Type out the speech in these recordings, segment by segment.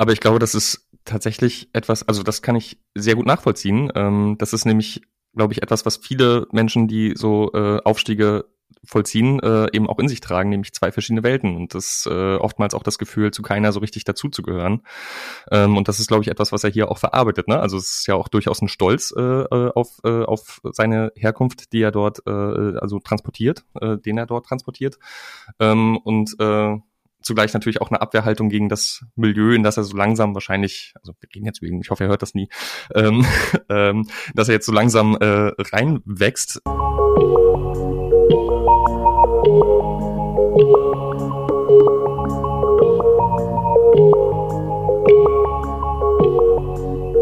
Aber ich glaube, das ist tatsächlich etwas, also das kann ich sehr gut nachvollziehen. Ähm, das ist nämlich, glaube ich, etwas, was viele Menschen, die so äh, Aufstiege vollziehen, äh, eben auch in sich tragen, nämlich zwei verschiedene Welten und das äh, oftmals auch das Gefühl, zu keiner so richtig dazuzugehören. Ähm, und das ist, glaube ich, etwas, was er hier auch verarbeitet. Ne? Also es ist ja auch durchaus ein Stolz äh, äh, auf, äh, auf seine Herkunft, die er dort äh, also transportiert, äh, den er dort transportiert. Ähm, und äh, zugleich natürlich auch eine Abwehrhaltung gegen das Milieu, in das er so langsam wahrscheinlich, also wir reden jetzt wegen, ich hoffe, er hört das nie, ähm, ähm, dass er jetzt so langsam äh, reinwächst.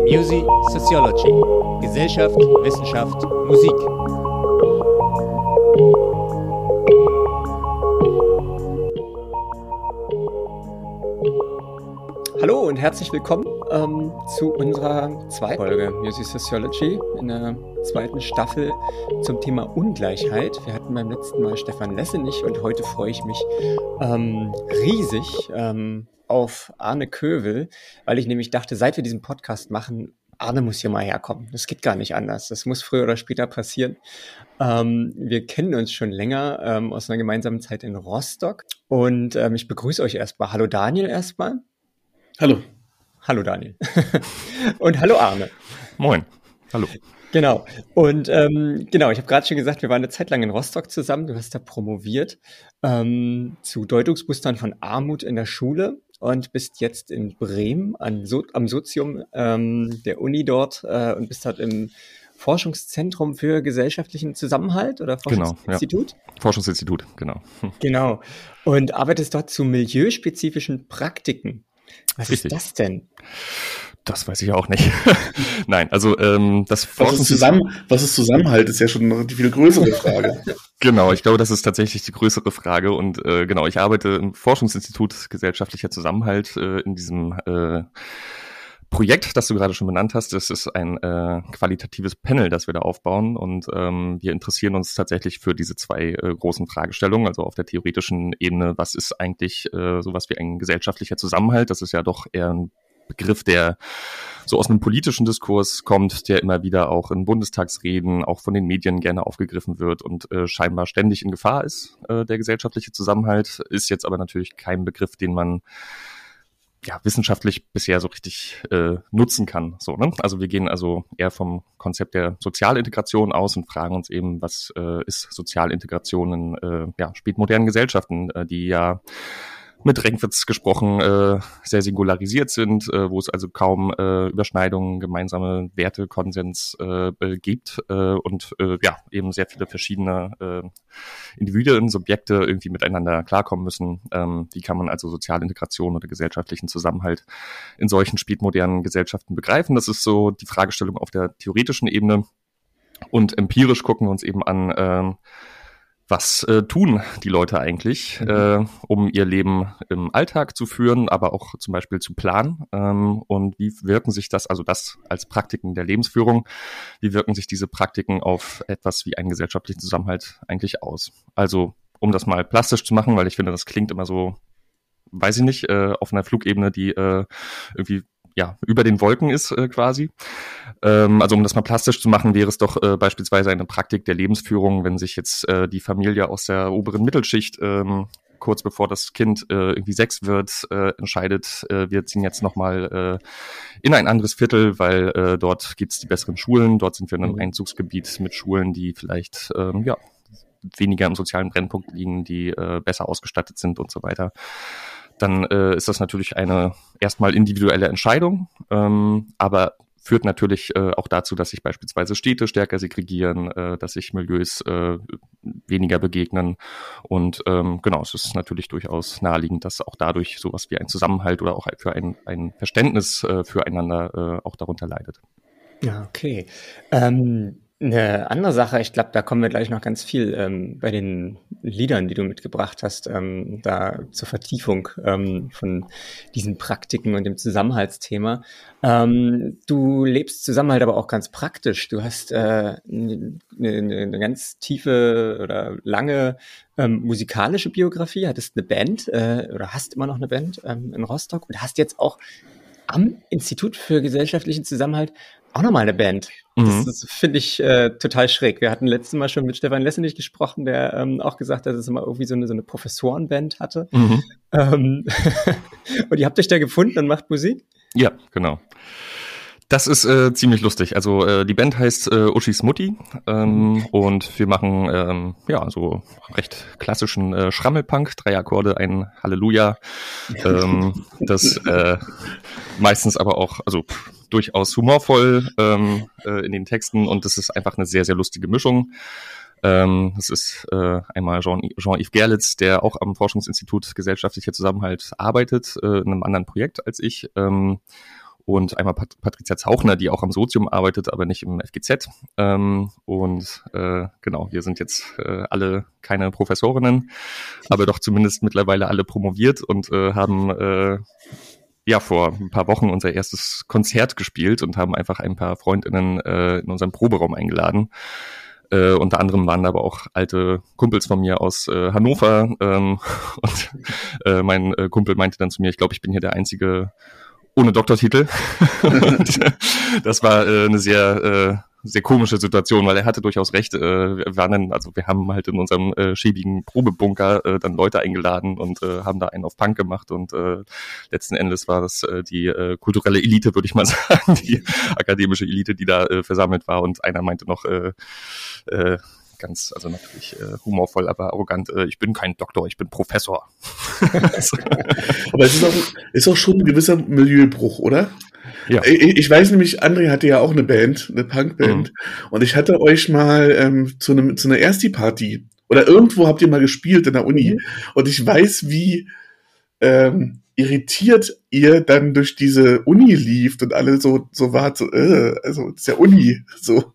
Music Sociology. Gesellschaft, Wissenschaft, Musik. Hallo und herzlich willkommen ähm, zu unserer zweiten Folge Music Sociology in der zweiten Staffel zum Thema Ungleichheit. Wir hatten beim letzten Mal Stefan Lessenich und heute freue ich mich ähm, riesig ähm, auf Arne Kövel, weil ich nämlich dachte, seit wir diesen Podcast machen, Arne muss hier mal herkommen. Das geht gar nicht anders. Das muss früher oder später passieren. Ähm, wir kennen uns schon länger ähm, aus einer gemeinsamen Zeit in Rostock. Und ähm, ich begrüße euch erstmal. Hallo Daniel erstmal. Hallo. Hallo Daniel. und hallo Arne. Moin. Hallo. Genau. Und ähm, genau, ich habe gerade schon gesagt, wir waren eine Zeit lang in Rostock zusammen. Du hast da promoviert ähm, zu Deutungsmustern von Armut in der Schule und bist jetzt in Bremen an so am Sozium ähm, der Uni dort äh, und bist dort im Forschungszentrum für gesellschaftlichen Zusammenhalt oder Forschungsinstitut? Genau, ja. Forschungsinstitut, genau. Genau. Und arbeitest dort zu milieuspezifischen Praktiken. Was Richtig. ist das denn? Das weiß ich auch nicht. Nein, also ähm, das was ist, zusammen, was ist Zusammenhalt, ist ja schon eine viel größere Frage. genau, ich glaube, das ist tatsächlich die größere Frage. Und äh, genau, ich arbeite im Forschungsinstitut gesellschaftlicher Zusammenhalt äh, in diesem äh, Projekt, das du gerade schon benannt hast. Das ist ein äh, qualitatives Panel, das wir da aufbauen. Und ähm, wir interessieren uns tatsächlich für diese zwei äh, großen Fragestellungen. Also auf der theoretischen Ebene, was ist eigentlich äh, sowas wie ein gesellschaftlicher Zusammenhalt? Das ist ja doch eher ein Begriff, der so aus einem politischen Diskurs kommt, der immer wieder auch in Bundestagsreden, auch von den Medien gerne aufgegriffen wird und äh, scheinbar ständig in Gefahr ist. Äh, der gesellschaftliche Zusammenhalt ist jetzt aber natürlich kein Begriff, den man ja, wissenschaftlich bisher so richtig äh, nutzen kann. So, ne? Also wir gehen also eher vom Konzept der Sozialintegration aus und fragen uns eben, was äh, ist Sozialintegration in äh, ja, spätmodernen Gesellschaften, äh, die ja mit Renkwitz gesprochen äh, sehr singularisiert sind, äh, wo es also kaum äh, Überschneidungen, gemeinsame Werte, Konsens äh, gibt äh, und äh, ja eben sehr viele verschiedene äh, Individuen, Subjekte irgendwie miteinander klarkommen müssen. Ähm, wie kann man also soziale Integration oder gesellschaftlichen Zusammenhalt in solchen spätmodernen Gesellschaften begreifen? Das ist so die Fragestellung auf der theoretischen Ebene. Und empirisch gucken wir uns eben an, äh, was äh, tun die Leute eigentlich, mhm. äh, um ihr Leben im Alltag zu führen, aber auch zum Beispiel zu planen? Ähm, und wie wirken sich das, also das als Praktiken der Lebensführung, wie wirken sich diese Praktiken auf etwas wie einen gesellschaftlichen Zusammenhalt eigentlich aus? Also, um das mal plastisch zu machen, weil ich finde, das klingt immer so, weiß ich nicht, äh, auf einer Flugebene, die äh, irgendwie ja, über den Wolken ist äh, quasi. Ähm, also um das mal plastisch zu machen, wäre es doch äh, beispielsweise eine Praktik der Lebensführung, wenn sich jetzt äh, die Familie aus der oberen Mittelschicht ähm, kurz bevor das Kind äh, irgendwie sechs wird, äh, entscheidet, äh, wir ziehen jetzt nochmal äh, in ein anderes Viertel, weil äh, dort gibt's die besseren Schulen, dort sind wir in einem mhm. Einzugsgebiet mit Schulen, die vielleicht ähm, ja weniger im sozialen Brennpunkt liegen, die äh, besser ausgestattet sind und so weiter dann äh, ist das natürlich eine erstmal individuelle Entscheidung, ähm, aber führt natürlich äh, auch dazu, dass sich beispielsweise Städte stärker segregieren, äh, dass sich Milieus äh, weniger begegnen. Und ähm, genau, es ist natürlich durchaus naheliegend, dass auch dadurch sowas wie ein Zusammenhalt oder auch für ein, ein Verständnis äh, füreinander äh, auch darunter leidet. Ja, okay. Ähm eine andere Sache, ich glaube, da kommen wir gleich noch ganz viel ähm, bei den Liedern, die du mitgebracht hast, ähm, da zur Vertiefung ähm, von diesen Praktiken und dem Zusammenhaltsthema. Ähm, du lebst Zusammenhalt aber auch ganz praktisch. Du hast äh, eine, eine ganz tiefe oder lange ähm, musikalische Biografie, hattest eine Band äh, oder hast immer noch eine Band ähm, in Rostock und hast jetzt auch am Institut für gesellschaftlichen Zusammenhalt auch nochmal eine Band. Das, Mhm. das finde ich äh, total schräg. Wir hatten letztes Mal schon mit Stefan Lessenich gesprochen, der ähm, auch gesagt hat, dass es immer irgendwie so eine, so eine Professorenband hatte. Mhm. Ähm, und ihr habt euch da gefunden und macht Musik? Ja, genau. Das ist äh, ziemlich lustig. Also äh, die Band heißt äh, Uschis Mutti ähm, und wir machen ähm, ja so recht klassischen äh, Schrammelpunk, drei Akkorde, ein Halleluja. Ähm, das äh, meistens aber auch also pff, durchaus humorvoll ähm, äh, in den Texten und das ist einfach eine sehr sehr lustige Mischung. Ähm, das ist äh, einmal Jean- Jean-Yves Gerlitz, der auch am Forschungsinstitut Gesellschaftlicher Zusammenhalt arbeitet, äh, in einem anderen Projekt als ich. Ähm, und einmal Pat Patricia Zauchner, die auch am Sozium arbeitet, aber nicht im FGZ. Ähm, und äh, genau, wir sind jetzt äh, alle keine Professorinnen, aber doch zumindest mittlerweile alle promoviert und äh, haben äh, ja vor ein paar Wochen unser erstes Konzert gespielt und haben einfach ein paar Freundinnen äh, in unseren Proberaum eingeladen. Äh, unter anderem waren da aber auch alte Kumpels von mir aus äh, Hannover ähm, und äh, mein äh, Kumpel meinte dann zu mir, ich glaube, ich bin hier der einzige ohne Doktortitel. das war äh, eine sehr äh, sehr komische Situation, weil er hatte durchaus recht. Äh, wir waren dann, also wir haben halt in unserem äh, schäbigen Probebunker äh, dann Leute eingeladen und äh, haben da einen auf Punk gemacht und äh, letzten Endes war das äh, die äh, kulturelle Elite, würde ich mal sagen, die akademische Elite, die da äh, versammelt war und einer meinte noch äh, äh, ganz, also natürlich äh, humorvoll, aber arrogant, äh, ich bin kein Doktor, ich bin Professor. Aber es ist auch, ist auch schon ein gewisser Milieubruch, oder? Ja. Ich, weiß nämlich, André hatte ja auch eine Band, eine Punkband. Und ich hatte euch mal ähm, zu, einem, zu einer Ersti-Party oder irgendwo habt ihr mal gespielt in der Uni. Und ich weiß, wie ähm, irritiert ihr dann durch diese Uni lieft und alle so, so wart, so, äh, also, das ist ja Uni, so.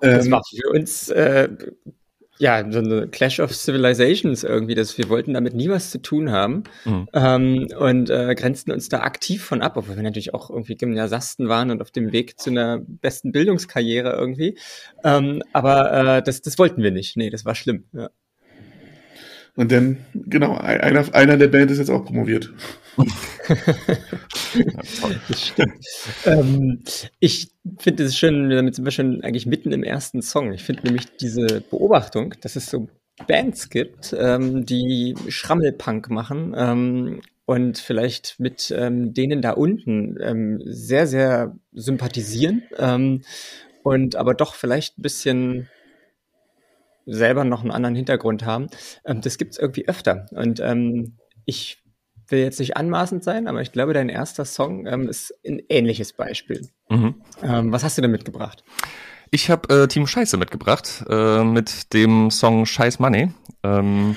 Das Ähm, war für uns äh, ja so eine Clash of Civilizations irgendwie. Das, wir wollten damit nie was zu tun haben Mhm. ähm, und äh, grenzten uns da aktiv von ab, obwohl wir natürlich auch irgendwie Gymnasiasten waren und auf dem Weg zu einer besten Bildungskarriere irgendwie. Ähm, aber äh, das, das wollten wir nicht. Nee, das war schlimm. Ja. Und dann, genau, ein- einer, einer der Band ist jetzt auch promoviert. Das ähm, ich finde es schön, damit sind wir schon eigentlich mitten im ersten Song. Ich finde nämlich diese Beobachtung, dass es so Bands gibt, ähm, die Schrammelpunk machen ähm, und vielleicht mit ähm, denen da unten ähm, sehr, sehr sympathisieren ähm, und aber doch vielleicht ein bisschen selber noch einen anderen Hintergrund haben. Ähm, das gibt es irgendwie öfter. Und ähm, ich will jetzt nicht anmaßend sein, aber ich glaube, dein erster Song ähm, ist ein ähnliches Beispiel. Mhm. Ähm, was hast du denn mitgebracht? Ich habe äh, Team Scheiße mitgebracht äh, mit dem Song Scheiß Money. Ähm,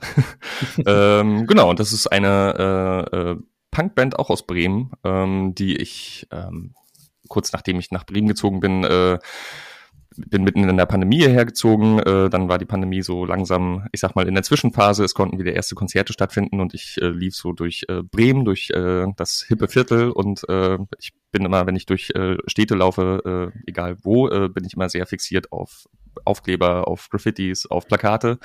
ähm, genau, und das ist eine äh, äh, Punkband auch aus Bremen, die ich kurz nachdem ich nach Bremen gezogen bin, äh, bin mitten in der Pandemie hierher gezogen. Äh, dann war die Pandemie so langsam, ich sag mal, in der Zwischenphase. Es konnten wieder erste Konzerte stattfinden und ich äh, lief so durch äh, Bremen, durch äh, das hippe Viertel und äh, ich bin immer, wenn ich durch äh, Städte laufe, äh, egal wo, äh, bin ich immer sehr fixiert auf Aufkleber, auf Graffitis, auf Plakate.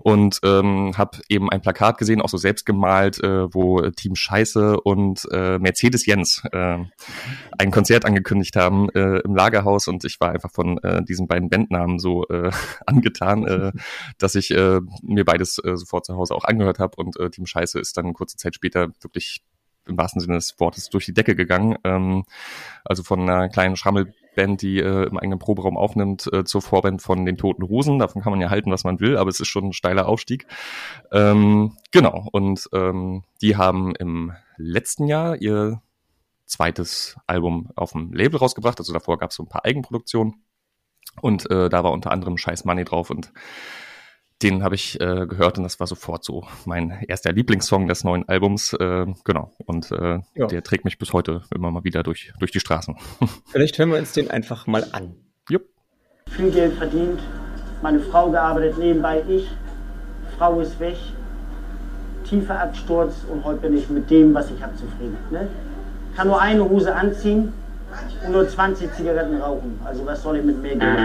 Und ähm, habe eben ein Plakat gesehen, auch so selbst gemalt, äh, wo äh, Team Scheiße und äh, Mercedes Jens äh, ein Konzert angekündigt haben äh, im Lagerhaus. Und ich war einfach von äh, diesen beiden Bandnamen so äh, angetan, äh, dass ich äh, mir beides äh, sofort zu Hause auch angehört habe und äh, Team Scheiße ist dann kurze Zeit später wirklich im wahrsten Sinne des Wortes durch die Decke gegangen. Ähm, also von einer kleinen Schrammelband, die äh, im eigenen Proberaum aufnimmt, äh, zur Vorband von den Toten Hosen. Davon kann man ja halten, was man will, aber es ist schon ein steiler Aufstieg. Ähm, genau, und ähm, die haben im letzten Jahr ihr zweites Album auf dem Label rausgebracht. Also davor gab es so ein paar Eigenproduktionen. Und äh, da war unter anderem Scheiß Money drauf und den habe ich äh, gehört und das war sofort so mein erster Lieblingssong des neuen Albums. Äh, genau. Und äh, Ja. der trägt mich bis heute immer mal wieder durch, durch die Straßen. Vielleicht hören wir uns den einfach mal an. Jupp. viel Geld verdient, meine Frau gearbeitet, nebenbei ich, Frau ist weg, tiefer Absturz und heute bin ich mit dem, was ich habe, zufrieden. Ne? Kann nur eine Hose anziehen und nur 20 Zigaretten rauchen. Also was soll ich mit mehr Geld?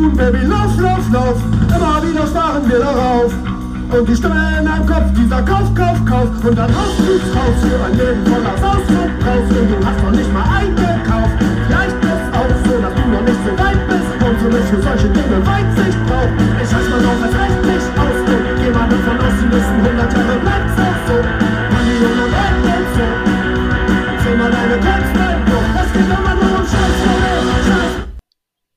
Schuhen, Baby, lauf, lauf, lauf. Immer wieder starren wir darauf. Und die Stimme in deinem Kopf, dieser Kauf, Kauf, Kauf. Und dann raus, fliegst raus für ein Leben voller Sausdruck raus. Und du hast noch nicht mal eingekauft. Vielleicht ist auch so, dass du noch nicht so weit bist. Und du nicht für solche Dinge Weitsicht brauchst. Ich scheiß mal drauf, es reicht nicht aus. Und geh mal davon aus, die nächsten 100 Jahre auch so. Money und dann bleibt so. Zähl mal deine Künste, das geht immer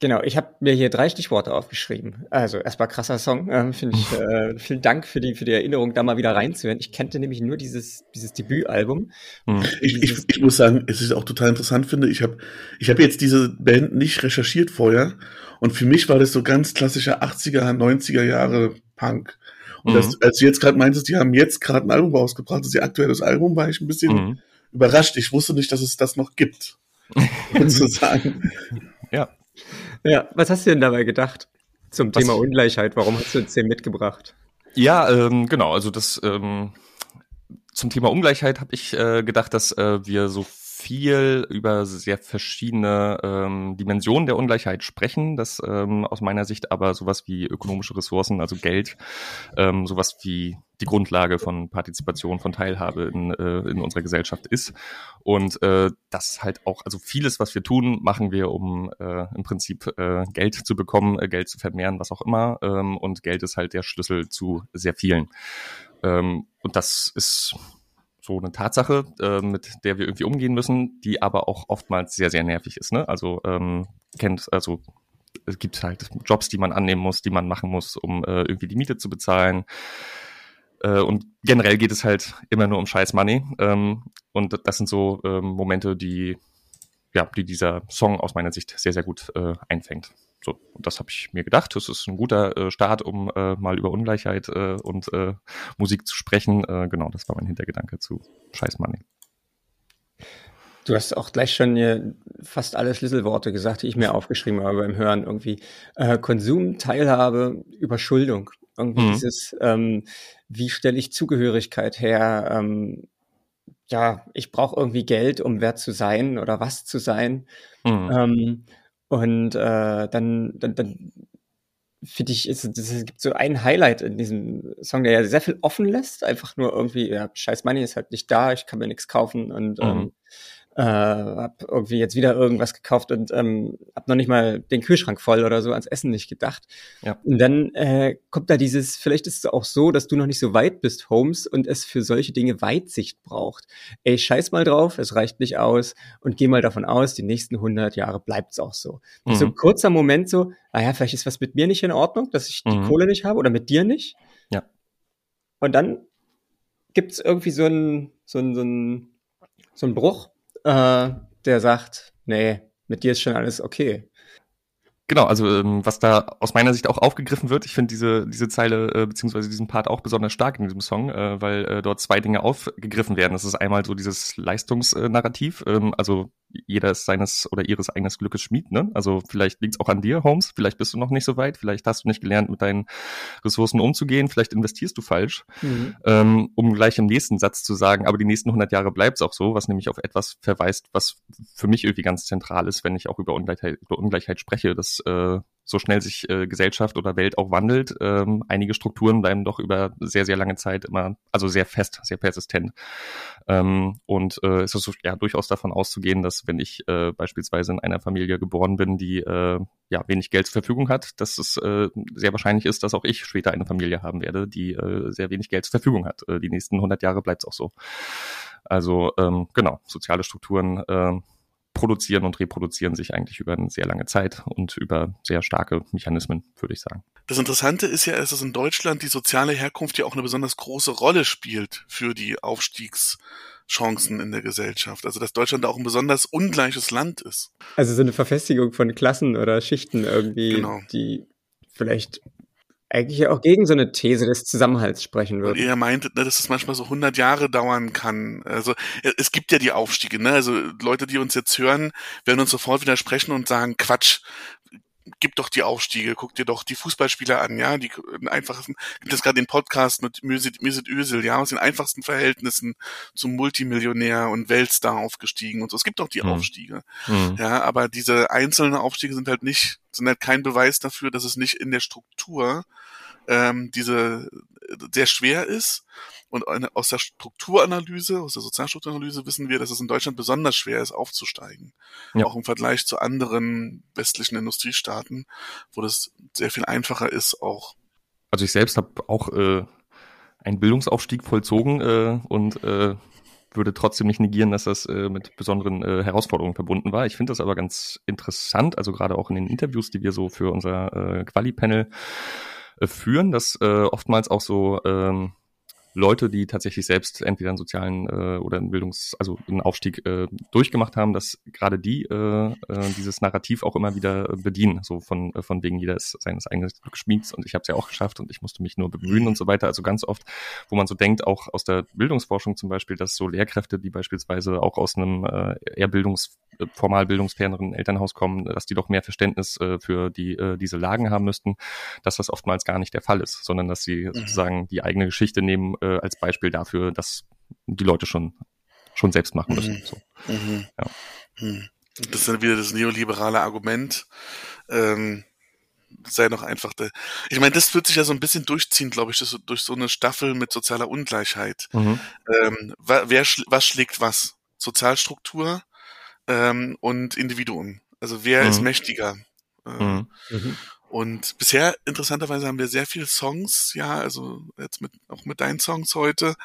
Genau, ich habe mir hier drei Stichworte aufgeschrieben. Also erstmal krasser Song, äh, finde ich. Äh, vielen Dank für die für die Erinnerung, da mal wieder reinzuhören. Ich kannte nämlich nur dieses dieses Debütalbum. Hm. Ich, ich, ich muss sagen, es ist auch total interessant finde. Ich habe ich habe jetzt diese Band nicht recherchiert vorher und für mich war das so ganz klassischer 80er 90er Jahre Punk. Und Mhm. das, als du jetzt gerade meintest, die haben jetzt gerade ein Album rausgebracht, das ist ihr aktuelles Album, war ich ein bisschen Mhm. überrascht. Ich wusste nicht, dass es das noch gibt. sozusagen. Ja. Ja, was hast du denn dabei gedacht zum Was- Thema Ungleichheit? Warum hast du uns den mitgebracht? Ja, ähm, genau. Also das ähm, zum Thema Ungleichheit habe ich äh, gedacht, dass äh, wir so viel über sehr verschiedene ähm, Dimensionen der Ungleichheit sprechen, dass ähm, aus meiner Sicht aber sowas wie ökonomische Ressourcen, also Geld, ähm, sowas wie die Grundlage von Partizipation, von Teilhabe in, äh, in unserer Gesellschaft ist. Und äh, das halt auch, also vieles, was wir tun, machen wir, um äh, im Prinzip äh, Geld zu bekommen, äh, Geld zu vermehren, was auch immer. Ähm, und Geld ist halt der Schlüssel zu sehr vielen. Ähm, und das ist so eine Tatsache, äh, mit der wir irgendwie umgehen müssen, die aber auch oftmals sehr, sehr nervig ist. Ne? Also ähm, kennt, also es gibt halt Jobs, die man annehmen muss, die man machen muss, um äh, irgendwie die Miete zu bezahlen. Äh, und generell geht es halt immer nur um Scheiß Money. Ähm, und das sind so ähm, Momente, die ja, die dieser Song aus meiner Sicht sehr, sehr gut äh, einfängt. So, und das habe ich mir gedacht. Das ist ein guter äh, Start, um äh, mal über Ungleichheit äh, und äh, Musik zu sprechen. Äh, genau, das war mein Hintergedanke zu Scheiß Money. Du hast auch gleich schon fast alle Schlüsselworte gesagt, die ich mir aufgeschrieben habe beim Hören. Irgendwie äh, Konsum, Teilhabe, Überschuldung. Irgendwie Mhm. dieses, ähm, wie stelle ich Zugehörigkeit her? Ähm, ja, ich brauche irgendwie Geld, um wer zu sein oder was zu sein. Mhm. Ähm, und äh, dann, dann, dann finde ich, ist, es es gibt so ein Highlight in diesem Song, der ja sehr viel offen lässt. Einfach nur irgendwie, ja, scheiß Money ist halt nicht da, ich kann mir nichts kaufen und Mhm. ähm, äh, hab irgendwie jetzt wieder irgendwas gekauft und ähm, hab noch nicht mal den Kühlschrank voll oder so ans Essen nicht gedacht. Ja. Und dann äh, kommt da dieses, vielleicht ist es auch so, dass du noch nicht so weit bist, Holmes, und es für solche Dinge Weitsicht braucht. Ey, scheiß mal drauf, es reicht nicht aus und geh mal davon aus, die nächsten 100 Jahre bleibt's auch so. Mhm. So ein kurzer Moment so, ah ja, vielleicht ist was mit mir nicht in Ordnung, dass ich die Mhm. Kohle nicht habe oder mit dir nicht. Ja. Und dann gibt's irgendwie so einen so einen, so einen, so einen Bruch, äh, der sagt, nee, mit dir ist schon alles okay. Genau, also ähm, was da aus meiner Sicht auch aufgegriffen wird, ich finde diese, diese Zeile äh, beziehungsweise diesen Part auch besonders stark in diesem Song, äh, weil äh, dort zwei Dinge aufgegriffen werden. Das ist einmal so dieses Leistungsnarrativ, ähm, also jeder ist seines oder ihres eigenes Glückes Schmied, ne? Also vielleicht liegt es auch an dir, Holmes, vielleicht bist du noch nicht so weit, vielleicht hast du nicht gelernt, mit deinen Ressourcen umzugehen, vielleicht investierst du falsch, ähm, um gleich im nächsten Satz zu sagen, aber die nächsten 100 Jahre bleibt es auch so, was nämlich auf etwas verweist, was für mich irgendwie ganz zentral ist, wenn ich auch über Ungleichheit, über Ungleichheit spreche, dass äh, so schnell sich äh, Gesellschaft oder Welt auch wandelt, ähm, einige Strukturen bleiben doch über sehr, sehr lange Zeit immer, also sehr fest, sehr persistent. Ähm, und äh, es ist ja durchaus davon auszugehen, dass wenn ich äh, beispielsweise in einer Familie geboren bin, die äh, ja wenig Geld zur Verfügung hat, dass es äh, sehr wahrscheinlich ist, dass auch ich später eine Familie haben werde, die äh, sehr wenig Geld zur Verfügung hat. Äh, die nächsten 100 Jahre bleibt es auch so. Also ähm, genau, soziale Strukturen äh, produzieren und reproduzieren sich eigentlich über eine sehr lange Zeit und über sehr starke Mechanismen, würde ich sagen. Das Interessante ist ja, dass in Deutschland die soziale Herkunft ja auch eine besonders große Rolle spielt für die Aufstiegschancen in der Gesellschaft. Also dass Deutschland auch ein besonders ungleiches Land ist. Also so eine Verfestigung von Klassen oder Schichten irgendwie, Genau. die vielleicht eigentlich ja auch gegen so eine These des Zusammenhalts sprechen Und würden. ihr meintet, ne, dass es manchmal so 100 Jahre dauern kann. Also es gibt ja die Aufstiege. Ne? Also Leute, die uns jetzt hören, werden uns sofort widersprechen und sagen, Quatsch, gib doch die Aufstiege, guck dir doch die Fußballspieler an, ja, die einfachsten, gibt es gerade den Podcast mit Mesut, Mesut Özil, ja, aus den einfachsten Verhältnissen zum Multimillionär und Weltstar aufgestiegen und so. Es gibt doch die mhm. Aufstiege, mhm. ja, aber diese einzelnen Aufstiege sind halt nicht, sind halt kein Beweis dafür, dass es nicht in der Struktur ähm, diese sehr schwer ist und aus der Strukturanalyse, aus der Sozialstrukturanalyse wissen wir, dass es in Deutschland besonders schwer ist, aufzusteigen. Ja. Auch im Vergleich zu anderen westlichen Industriestaaten, wo das sehr viel einfacher ist, auch. Also ich selbst habe auch äh, einen Bildungsaufstieg vollzogen äh, und äh, würde trotzdem nicht negieren, dass das äh, mit besonderen äh, Herausforderungen verbunden war. Ich finde das aber ganz interessant, also gerade auch in den Interviews, die wir so für unser äh, Quali-Panel äh, führen, dass äh, oftmals auch so ähm, Leute, die tatsächlich selbst entweder einen sozialen äh, oder einen Bildungs-, also einen Aufstieg äh, durchgemacht haben, dass gerade die äh, äh, dieses Narrativ auch immer wieder bedienen, so von, äh, von wegen jeder ist seines eigenen Glücksschmieds und ich habe es ja auch geschafft und ich musste mich nur bemühen und so weiter. Also ganz oft, wo man so denkt, auch aus der Bildungsforschung zum Beispiel, dass so Lehrkräfte, die beispielsweise auch aus einem äh, eher Bildungs formal bildungsferneren Elternhaus kommen, dass die doch mehr Verständnis äh, für die äh, diese Lagen haben müssten, dass das oftmals gar nicht der Fall ist, sondern dass sie mhm. sozusagen die eigene Geschichte nehmen äh, als Beispiel dafür, dass die Leute schon schon selbst machen müssen. Mhm. So. Mhm. Ja. Mhm. Das ist dann wieder das neoliberale Argument. Ähm, sei doch einfach der. Ich meine, das wird sich ja so ein bisschen durchziehen, glaube ich, das, durch so eine Staffel mit sozialer Ungleichheit. Mhm. Ähm, wer, was schlägt was? Sozialstruktur ähm, und Individuum. Also wer mhm. ist mächtiger? Äh, mhm. Und bisher, interessanterweise, haben wir sehr viele Songs, ja, also jetzt mit, auch mit deinen Songs heute,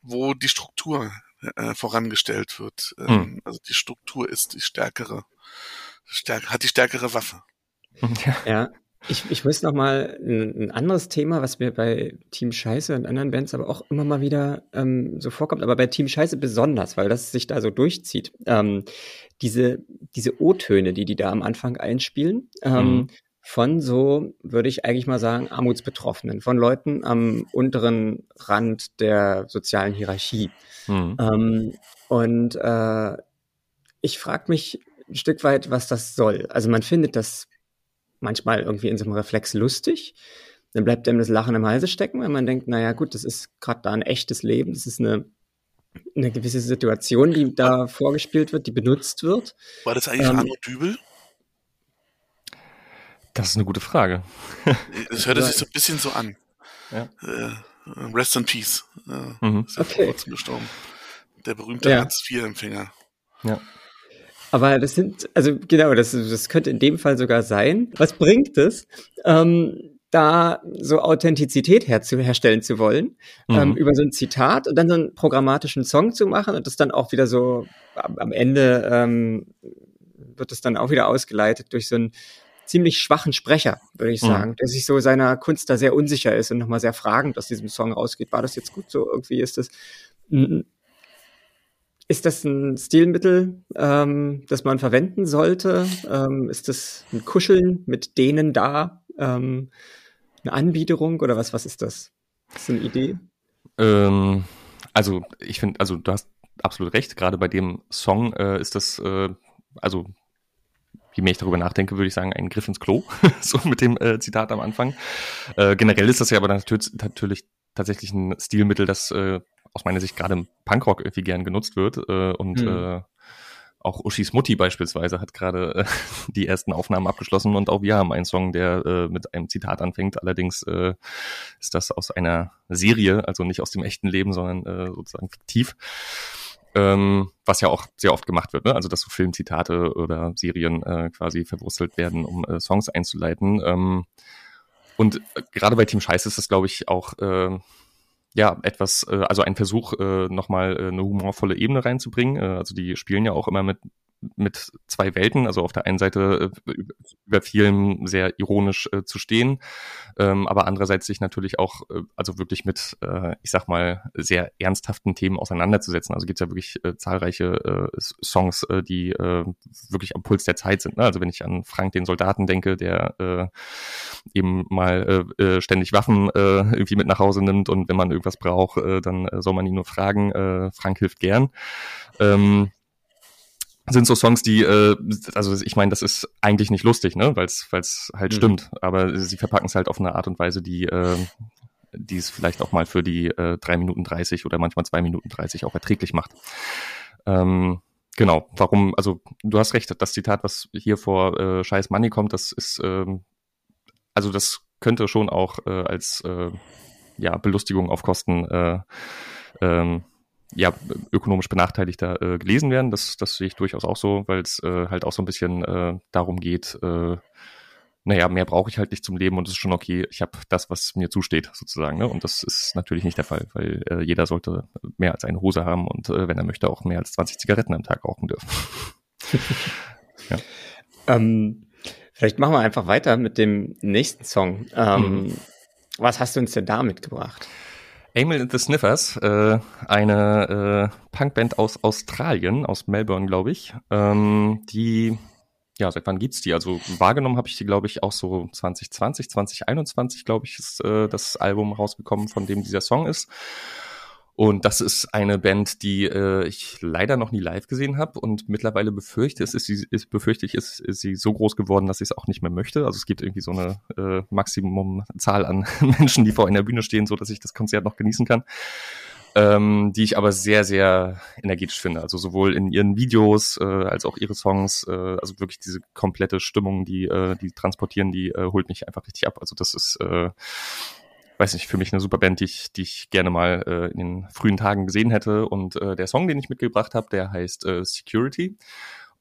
wo die Struktur äh, vorangestellt wird. Ähm, mhm. Also die Struktur ist die stärkere, stärk, hat die stärkere Waffe. Ja. ja. Ich, ich muss noch mal ein, ein, anderes Thema, was mir bei Team Scheiße und anderen Bands aber auch immer mal wieder ähm, so vorkommt, aber bei Team Scheiße besonders, weil das sich da so durchzieht. Ähm, diese diese O-Töne, die die da am Anfang einspielen, ähm, mhm. Von so, würde ich eigentlich mal sagen, Armutsbetroffenen, von Leuten am unteren Rand der sozialen Hierarchie. Mhm. Ähm, und äh, ich frage mich ein Stück weit, was das soll. Also man findet das manchmal irgendwie in so einem Reflex lustig. Dann bleibt einem das Lachen im Halse stecken, weil man denkt, naja gut, das ist gerade da ein echtes Leben, das ist eine, eine gewisse Situation, die da vorgespielt wird, die benutzt wird. War das eigentlich ähm, Arno Dübel? Das ist eine gute Frage. Das hört sich so ein bisschen so an. Ja. Äh, rest in Peace. Äh, mhm. Ist ja okay. vor kurzem gestorben. Der berühmte ja. Hartz-IV-Empfänger. Ja. Aber das sind, also genau, das, das könnte in dem Fall sogar sein. Was bringt es, ähm, da so Authentizität herstellen zu wollen, ähm, mhm. ähm, über so ein Zitat und dann so einen programmatischen Song zu machen und das dann auch wieder so am, am Ende ähm, wird es dann auch wieder ausgeleitet durch so einen ziemlich schwachen Sprecher, würde ich mhm. sagen, mhm. der sich so seiner Kunst da sehr unsicher ist und nochmal sehr fragend aus diesem Song rausgeht. War das jetzt gut so? Irgendwie ist das ist das ein Stilmittel, ähm, das man verwenden sollte? Ähm, ist das ein Kuscheln mit denen da? Ähm, eine Anbiederung oder was? Was ist das? Ist das eine Idee? Ähm, also ich finde, also du hast absolut recht. Gerade bei dem Song äh, ist das, äh, also je mehr ich darüber nachdenke, würde ich sagen, ein Griff ins Klo, so mit dem äh, Zitat am Anfang. Äh, generell ist das ja aber natürlich, natürlich tatsächlich ein Stilmittel, das äh, aus meiner Sicht gerade im Punkrock irgendwie gern genutzt wird. Äh, und mhm. äh, auch Ushis Mutti beispielsweise hat gerade äh, die ersten Aufnahmen abgeschlossen und auch wir haben einen Song, der äh, mit einem Zitat anfängt. Allerdings äh, ist das aus einer Serie, also nicht aus dem echten Leben, sondern äh, sozusagen fiktiv. Ähm, was ja auch sehr oft gemacht wird, ne? also dass so Filmzitate oder Serien äh, quasi verwurstelt werden, um äh, Songs einzuleiten. Ähm, und äh, gerade bei Team Scheiß ist das, glaube ich, auch äh, ja, etwas, äh, also ein Versuch, äh, nochmal äh, eine humorvolle Ebene reinzubringen. Äh, also die spielen ja auch immer mit mit zwei Welten, also auf der einen Seite äh, über vielen sehr ironisch äh, zu stehen, ähm, aber andererseits sich natürlich auch, äh, also wirklich mit, äh, ich sag mal, sehr ernsthaften Themen auseinanderzusetzen. Also gibt's ja wirklich äh, zahlreiche äh, Songs, die wirklich am Puls der Zeit sind. Ne? Also wenn ich an Frank den Soldaten denke, der eben mal ständig Waffen irgendwie mit nach Hause nimmt und wenn man irgendwas braucht, dann soll man ihn nur fragen. Frank hilft gern. Ähm, sind so Songs, die, äh, also ich meine, das ist eigentlich nicht lustig, ne, weil es halt mhm. stimmt, aber sie verpacken es halt auf eine Art und Weise, die, äh, die es vielleicht auch mal für die äh, 3 Minuten 30 oder manchmal 2 Minuten 30 auch erträglich macht. Ähm, genau, warum, also du hast recht, das Zitat, was hier vor äh, Scheiß Money kommt, das ist, ähm, also das könnte schon auch äh, als äh, ja, Belustigung auf Kosten äh, ähm, ja, ökonomisch Benachteiligter äh, gelesen werden. Das, das sehe ich durchaus auch so, weil es äh, halt auch so ein bisschen äh, darum geht, äh, naja, mehr brauche ich halt nicht zum Leben und es ist schon okay, ich habe das, was mir zusteht, sozusagen. Ne? Und das ist natürlich nicht der Fall, weil äh, jeder sollte mehr als eine Hose haben und äh, wenn er möchte, auch mehr als 20 Zigaretten am Tag rauchen dürfen. ja. ähm, vielleicht machen wir einfach weiter mit dem nächsten Song. Ähm, mhm. Was hast du uns denn da mitgebracht? Emil and the Sniffers, äh, eine äh, Punkband aus Australien, aus Melbourne, glaube ich, ähm, die, ja, seit wann gibt's die? Also wahrgenommen habe ich die, glaube ich, auch so 2020, 2021, glaube ich, ist äh, das Album rausgekommen, von dem dieser Song ist. Und das ist eine Band, die äh, ich leider noch nie live gesehen habe und mittlerweile befürchte, es ist, ist befürchte ich, ist, ist sie so groß geworden, dass ich es auch nicht mehr möchte. Also es gibt irgendwie so eine äh, Maximumzahl an Menschen, die vor einer Bühne stehen, so dass ich das Konzert noch genießen kann. Ähm, die ich aber sehr, sehr energetisch finde. Also sowohl in ihren Videos äh, als auch ihre Songs, äh, also wirklich diese komplette Stimmung, die äh, die transportieren, die äh, holt mich einfach richtig ab. Also das ist äh, weiß nicht, für mich eine super Band, die ich, die ich gerne mal äh, in den frühen Tagen gesehen hätte. Und äh, der Song, den ich mitgebracht habe, der heißt äh, Security.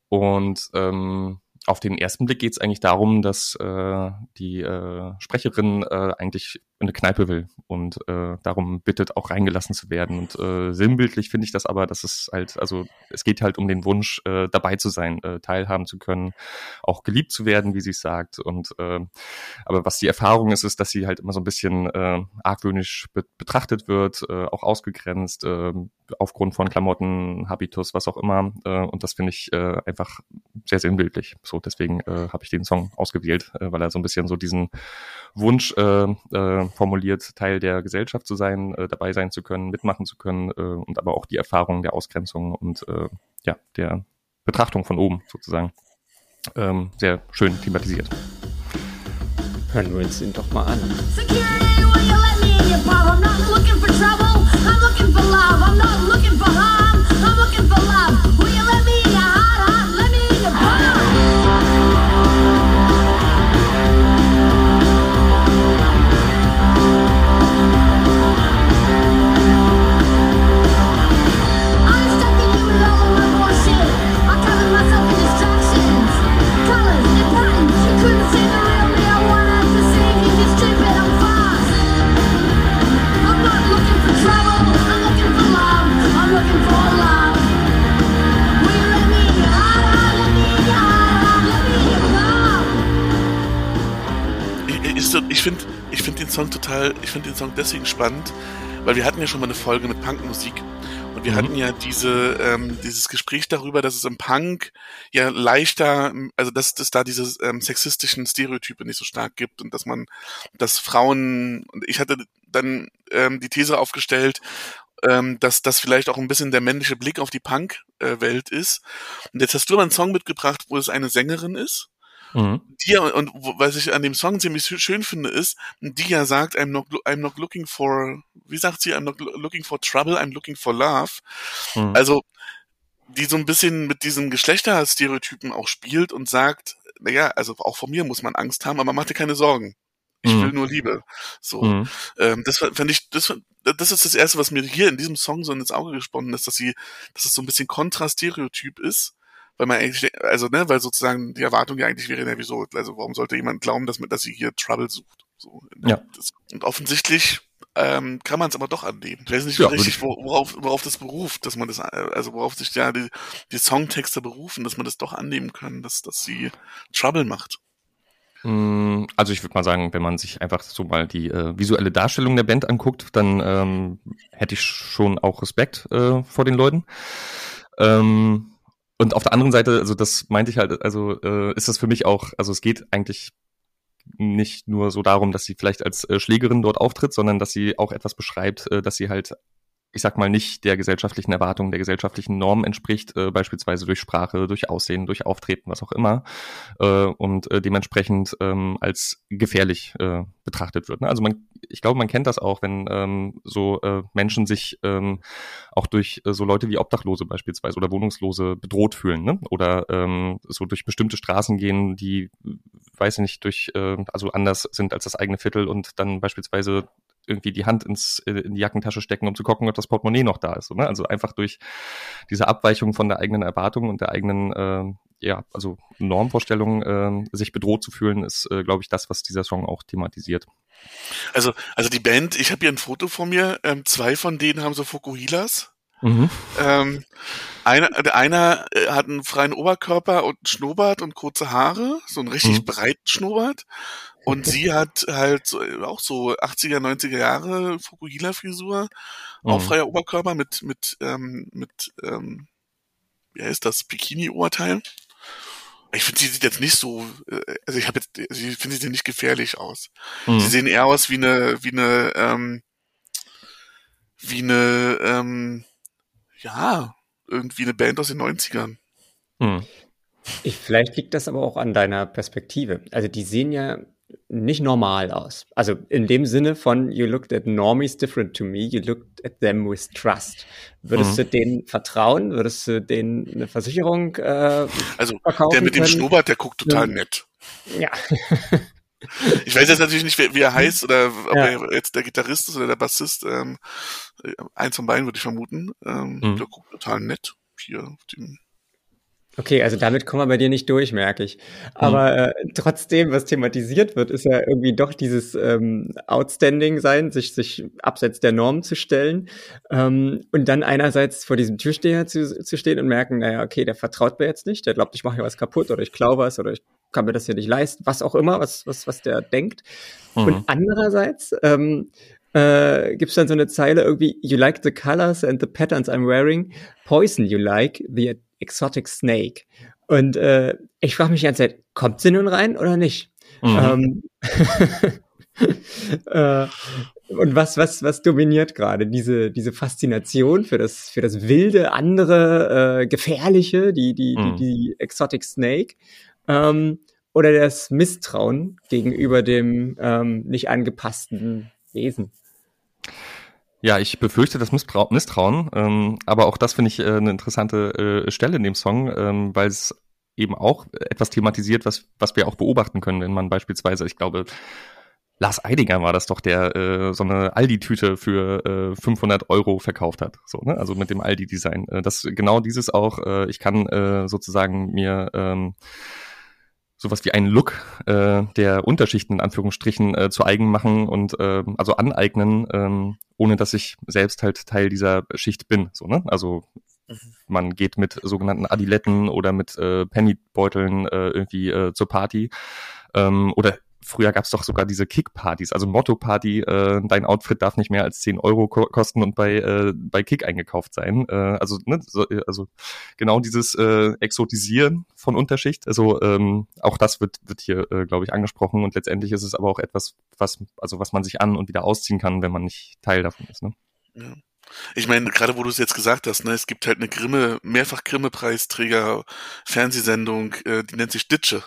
Und ähm, auf den ersten Blick geht es eigentlich darum, dass äh, die äh, Sprecherin äh, eigentlich eine Kneipe will und äh, darum bittet, auch reingelassen zu werden. Und äh, sinnbildlich finde ich das aber, dass es halt, also es geht halt um den Wunsch, äh, dabei zu sein, äh, teilhaben zu können, auch geliebt zu werden, wie sie es sagt. Und äh, aber was die Erfahrung ist, ist, dass sie halt immer so ein bisschen äh, argwöhnisch be betrachtet wird, äh, auch ausgegrenzt, äh, aufgrund von Klamotten, Habitus, was auch immer. Äh, und das finde ich äh, einfach sehr sinnbildlich. So, deswegen äh, habe ich den Song ausgewählt, äh, weil er so ein bisschen so diesen Wunsch äh, äh, formuliert, Teil der Gesellschaft zu sein, äh, dabei sein zu können, mitmachen zu können äh, und aber auch die Erfahrung der Ausgrenzung und äh, ja, der Betrachtung von oben sozusagen ähm, sehr schön thematisiert. Hören wir uns den doch mal an. ich finde ich find den Song total, ich finde den Song deswegen spannend, weil wir hatten ja schon mal eine Folge mit Punkmusik und wir mhm. hatten ja diese, ähm, dieses Gespräch darüber, dass es im Punk ja leichter, also dass es da diese ähm, sexistischen Stereotype nicht so stark gibt und dass man, dass Frauen, und ich hatte dann ähm, die These aufgestellt, ähm, dass das vielleicht auch ein bisschen der männliche Blick auf die Punk-Welt äh, ist. Und jetzt hast du aber einen Song mitgebracht, wo es eine Sängerin ist Mhm. Die, und was ich an dem Song ziemlich schön finde, ist, die ja sagt, I'm not, I'm not looking for, wie sagt sie, I'm not looking for trouble, I'm looking for love. Mhm. Also, die so ein bisschen mit diesen Geschlechterstereotypen auch spielt und sagt, naja, also auch vor mir muss man Angst haben, aber mach dir keine Sorgen. Ich mhm. will nur Liebe. So, mhm. ähm, das fand ich, das, das ist das erste, was mir hier in diesem Song so ins Auge gesponnen ist, dass sie, dass es so ein bisschen Kontrastereotyp ist weil man eigentlich, also ne, weil sozusagen die Erwartung ja eigentlich wäre, ne, wieso, also warum sollte jemand glauben, dass, dass sie hier Trouble sucht? So, ja. Das, und offensichtlich ähm, kann man es aber doch annehmen. Ich weiß nicht ja, richtig, worauf, worauf das beruft, dass man das, also worauf sich ja die, die Songtexte berufen, dass man das doch annehmen kann, dass, dass sie Trouble macht. Mm, also ich würde mal sagen, wenn man sich einfach so mal die äh, visuelle Darstellung der Band anguckt, dann ähm, hätte ich schon auch Respekt äh, vor den Leuten. Ähm, und auf der anderen Seite, also das meinte ich halt, also äh, ist das für mich auch, also es geht eigentlich nicht nur so darum, dass sie vielleicht als äh, Schlägerin dort auftritt, sondern dass sie auch etwas beschreibt, äh, dass sie halt ich sag mal, nicht der gesellschaftlichen Erwartung, der gesellschaftlichen Norm entspricht, äh, beispielsweise durch Sprache, durch Aussehen, durch Auftreten, was auch immer, äh, und äh, dementsprechend ähm, als gefährlich äh, betrachtet wird. Ne? Also man, ich glaube, man kennt das auch, wenn ähm, so äh, Menschen sich ähm, auch durch äh, so Leute wie Obdachlose beispielsweise oder Wohnungslose bedroht fühlen, ne? Oder ähm, so durch bestimmte Straßen gehen, die, weiß ich nicht, durch, äh, also anders sind als das eigene Viertel und dann beispielsweise irgendwie die Hand ins, äh, in die Jackentasche stecken, um zu gucken, ob das Portemonnaie noch da ist. Ne? Also einfach durch diese Abweichung von der eigenen Erwartung und der eigenen, äh, ja, also Normvorstellung, äh, sich bedroht zu fühlen, ist, äh, glaube ich, das, was dieser Song auch thematisiert. Also, also die Band, ich habe hier ein Foto von mir, ähm, zwei von denen haben so Fokuhilas. Mhm. Ähm, einer, der einer äh, hat einen freien Oberkörper und einen Schnurrbart und kurze Haare, so einen richtig Mhm. breiten Schnurrbart. Und sie hat halt auch so 80er, 90er Jahre Fukuhila-Frisur, auch Mhm. freier Oberkörper mit, mit, ähm, mit, ähm, wie heißt das, Bikini-Oberteil. Ich finde, sie sieht jetzt nicht so, äh, also ich habe jetzt, ich finde, sie sieht nicht gefährlich aus. Mhm. Sie sehen eher aus wie eine, wie eine, ähm, wie eine, ähm, ja, irgendwie eine Band aus den 90ern. Mhm. Ich, vielleicht liegt das aber auch an deiner Perspektive. Also die sehen ja nicht normal aus. Also in dem Sinne von you looked at normies different to me, you looked at them with trust. Würdest Mhm. du denen vertrauen? Würdest du denen eine Versicherung äh, Also verkaufen der mit dem können? Schnurrbart, der guckt total Ja. nett. Ja. Ich weiß jetzt natürlich nicht, wer, wie er heißt oder ob Ja. er jetzt der Gitarrist ist oder der Bassist. Ähm, äh, eins von beiden würde ich vermuten. Ähm, Mhm. Der guckt total nett hier auf dem Okay, also damit kommen wir bei dir nicht durch, merke ich. Aber äh, trotzdem, was thematisiert wird, ist ja irgendwie doch dieses ähm, Outstanding sein, sich, sich abseits der Norm zu stellen ähm, und dann einerseits vor diesem Türsteher zu, zu stehen und merken, naja, okay, der vertraut mir jetzt nicht, der glaubt, ich mache hier was kaputt oder ich klaue was oder ich kann mir das hier nicht leisten, was auch immer, was, was, was der denkt. Mhm. Und andererseits ähm, äh, gibt es dann so eine Zeile irgendwie, you like the colors and the patterns I'm wearing, poison you like, the exotic snake. Und äh, ich frage mich die ganze Zeit, kommt sie nun rein oder nicht? Mhm. Ähm, äh, und was, was, was dominiert gerade? Diese, diese Faszination für das, für das wilde, andere, äh, gefährliche, die, die, Mhm. die, die Exotic Snake, ähm, oder das Misstrauen gegenüber dem ähm, nicht angepassten Wesen? Ja, ich befürchte das Misstrau Misstrauen, ähm, aber auch das finde ich äh, eine interessante äh, Stelle in dem Song, ähm, weil es eben auch etwas thematisiert, was, was wir auch beobachten können, wenn man beispielsweise, ich glaube, Lars Eidinger war das doch, der äh, so eine Aldi-Tüte für äh, 500 Euro verkauft hat, so ne? Also mit dem Aldi-Design. Äh, das genau dieses auch. Äh, ich kann äh, sozusagen mir ähm, sowas wie einen Look äh, der Unterschichten in Anführungsstrichen äh, zu eigen machen und ähm, also aneignen, ähm, ohne dass ich selbst halt Teil dieser Schicht bin. So ne? Also man geht mit sogenannten Adiletten oder mit äh, Pennybeuteln äh, irgendwie äh, zur Party ähm, oder Früher gab es doch sogar diese Kick-Partys, also Motto-Party, äh, dein Outfit darf nicht mehr als 10 Euro ko kosten und bei, äh, bei Kick eingekauft sein. Äh, also, ne, so, äh, also genau dieses äh, Exotisieren von Unterschicht. Also ähm, auch das wird, wird hier, äh, glaube ich, angesprochen und letztendlich ist es aber auch etwas, was, also was man sich an und wieder ausziehen kann, wenn man nicht Teil davon ist. Ne? Ja. Ich meine, gerade wo du es jetzt gesagt hast, ne, es gibt halt eine Grimme, mehrfach Grimme-Preisträger Fernsehsendung, äh, die nennt sich Ditsche.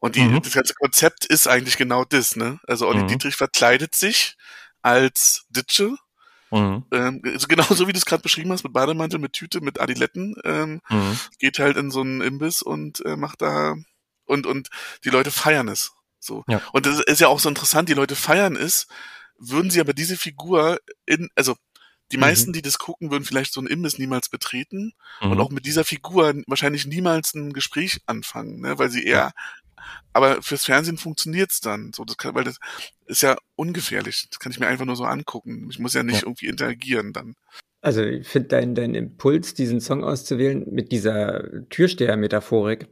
Und die, Mhm. das ganze Konzept ist eigentlich genau das, ne? Also Olli Mhm. Dietrich verkleidet sich als Ditsche. Mhm. Ähm, also genauso wie du es gerade beschrieben hast, mit Bademantel, mit Tüte, mit Adiletten, ähm, Mhm. geht halt in so einen Imbiss und äh, macht da und und die Leute feiern es. So. Ja. Und das ist ja auch so interessant, die Leute feiern es, würden sie aber diese Figur in, also die Mhm. meisten, die das gucken, würden vielleicht so einen Imbiss niemals betreten Mhm. und auch mit dieser Figur wahrscheinlich niemals ein Gespräch anfangen, ne? weil sie eher, aber fürs Fernsehen funktioniert's dann, so das kann, weil das ist ja ungefährlich, das kann ich mir einfach nur so angucken. Ich muss ja nicht Ja. irgendwie interagieren dann. Also ich finde deinen dein Impuls, diesen Song auszuwählen, mit dieser Türsteher-Metaphorik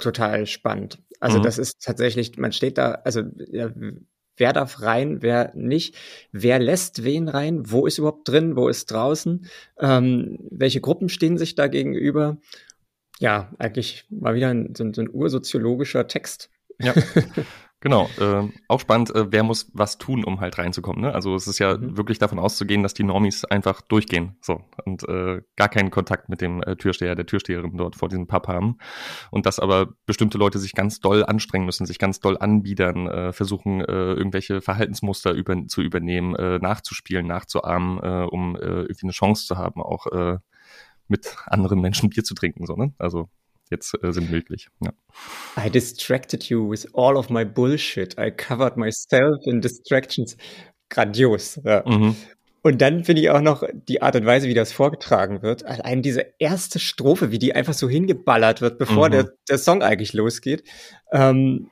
total spannend. Also Mhm. das ist tatsächlich, man steht da, also ja, wer darf rein, wer nicht, wer lässt wen rein, wo ist überhaupt drin, wo ist draußen, ähm, welche Gruppen stehen sich da gegenüber. Ja, eigentlich mal wieder ein, so, ein- so ein ursoziologischer Text. Ja. Genau, äh, auch spannend, äh, wer muss was tun, um halt reinzukommen. Ne? Also es ist ja mhm. wirklich davon auszugehen, dass die Normis einfach durchgehen so und äh, gar keinen Kontakt mit dem äh, Türsteher, der Türsteherin dort vor diesem Pub haben. Und dass aber bestimmte Leute sich ganz doll anstrengen müssen, sich ganz doll anbiedern, äh, versuchen, äh, irgendwelche Verhaltensmuster über, zu übernehmen, äh, nachzuspielen, nachzuahmen, äh, um äh, irgendwie eine Chance zu haben, auch äh, mit anderen Menschen Bier zu trinken. So, ne? Also jetzt äh, sind möglich. Ja. I distracted you with all of my bullshit. I covered myself in distractions. Grandios. Ja. Mhm. Und dann finde ich auch noch die Art und Weise, wie das vorgetragen wird. Allein diese erste Strophe, wie die einfach so hingeballert wird, bevor mhm. der, der Song eigentlich losgeht. Ähm,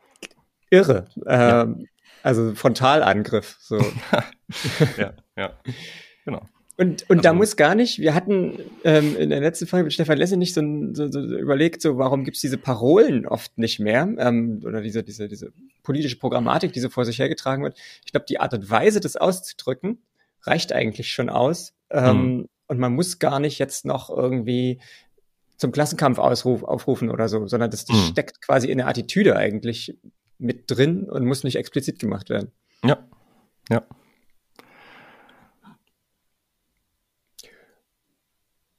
irre. Ähm, ja. Also Frontalangriff. So. ja, ja. Genau. Und, und also, da muss gar nicht, wir hatten ähm, in der letzten Folge mit Stefan Lesse nicht so, so, so überlegt, so warum gibt's diese Parolen oft nicht mehr ähm, oder diese, diese, diese politische Programmatik, die so vor sich hergetragen wird. Ich glaube, die Art und Weise, das auszudrücken, reicht eigentlich schon aus. Ähm, mhm. Und man muss gar nicht jetzt noch irgendwie zum Klassenkampf ausruf, aufrufen oder so, sondern das, das mhm. steckt quasi in der Attitüde eigentlich mit drin und muss nicht explizit gemacht werden. Ja, ja.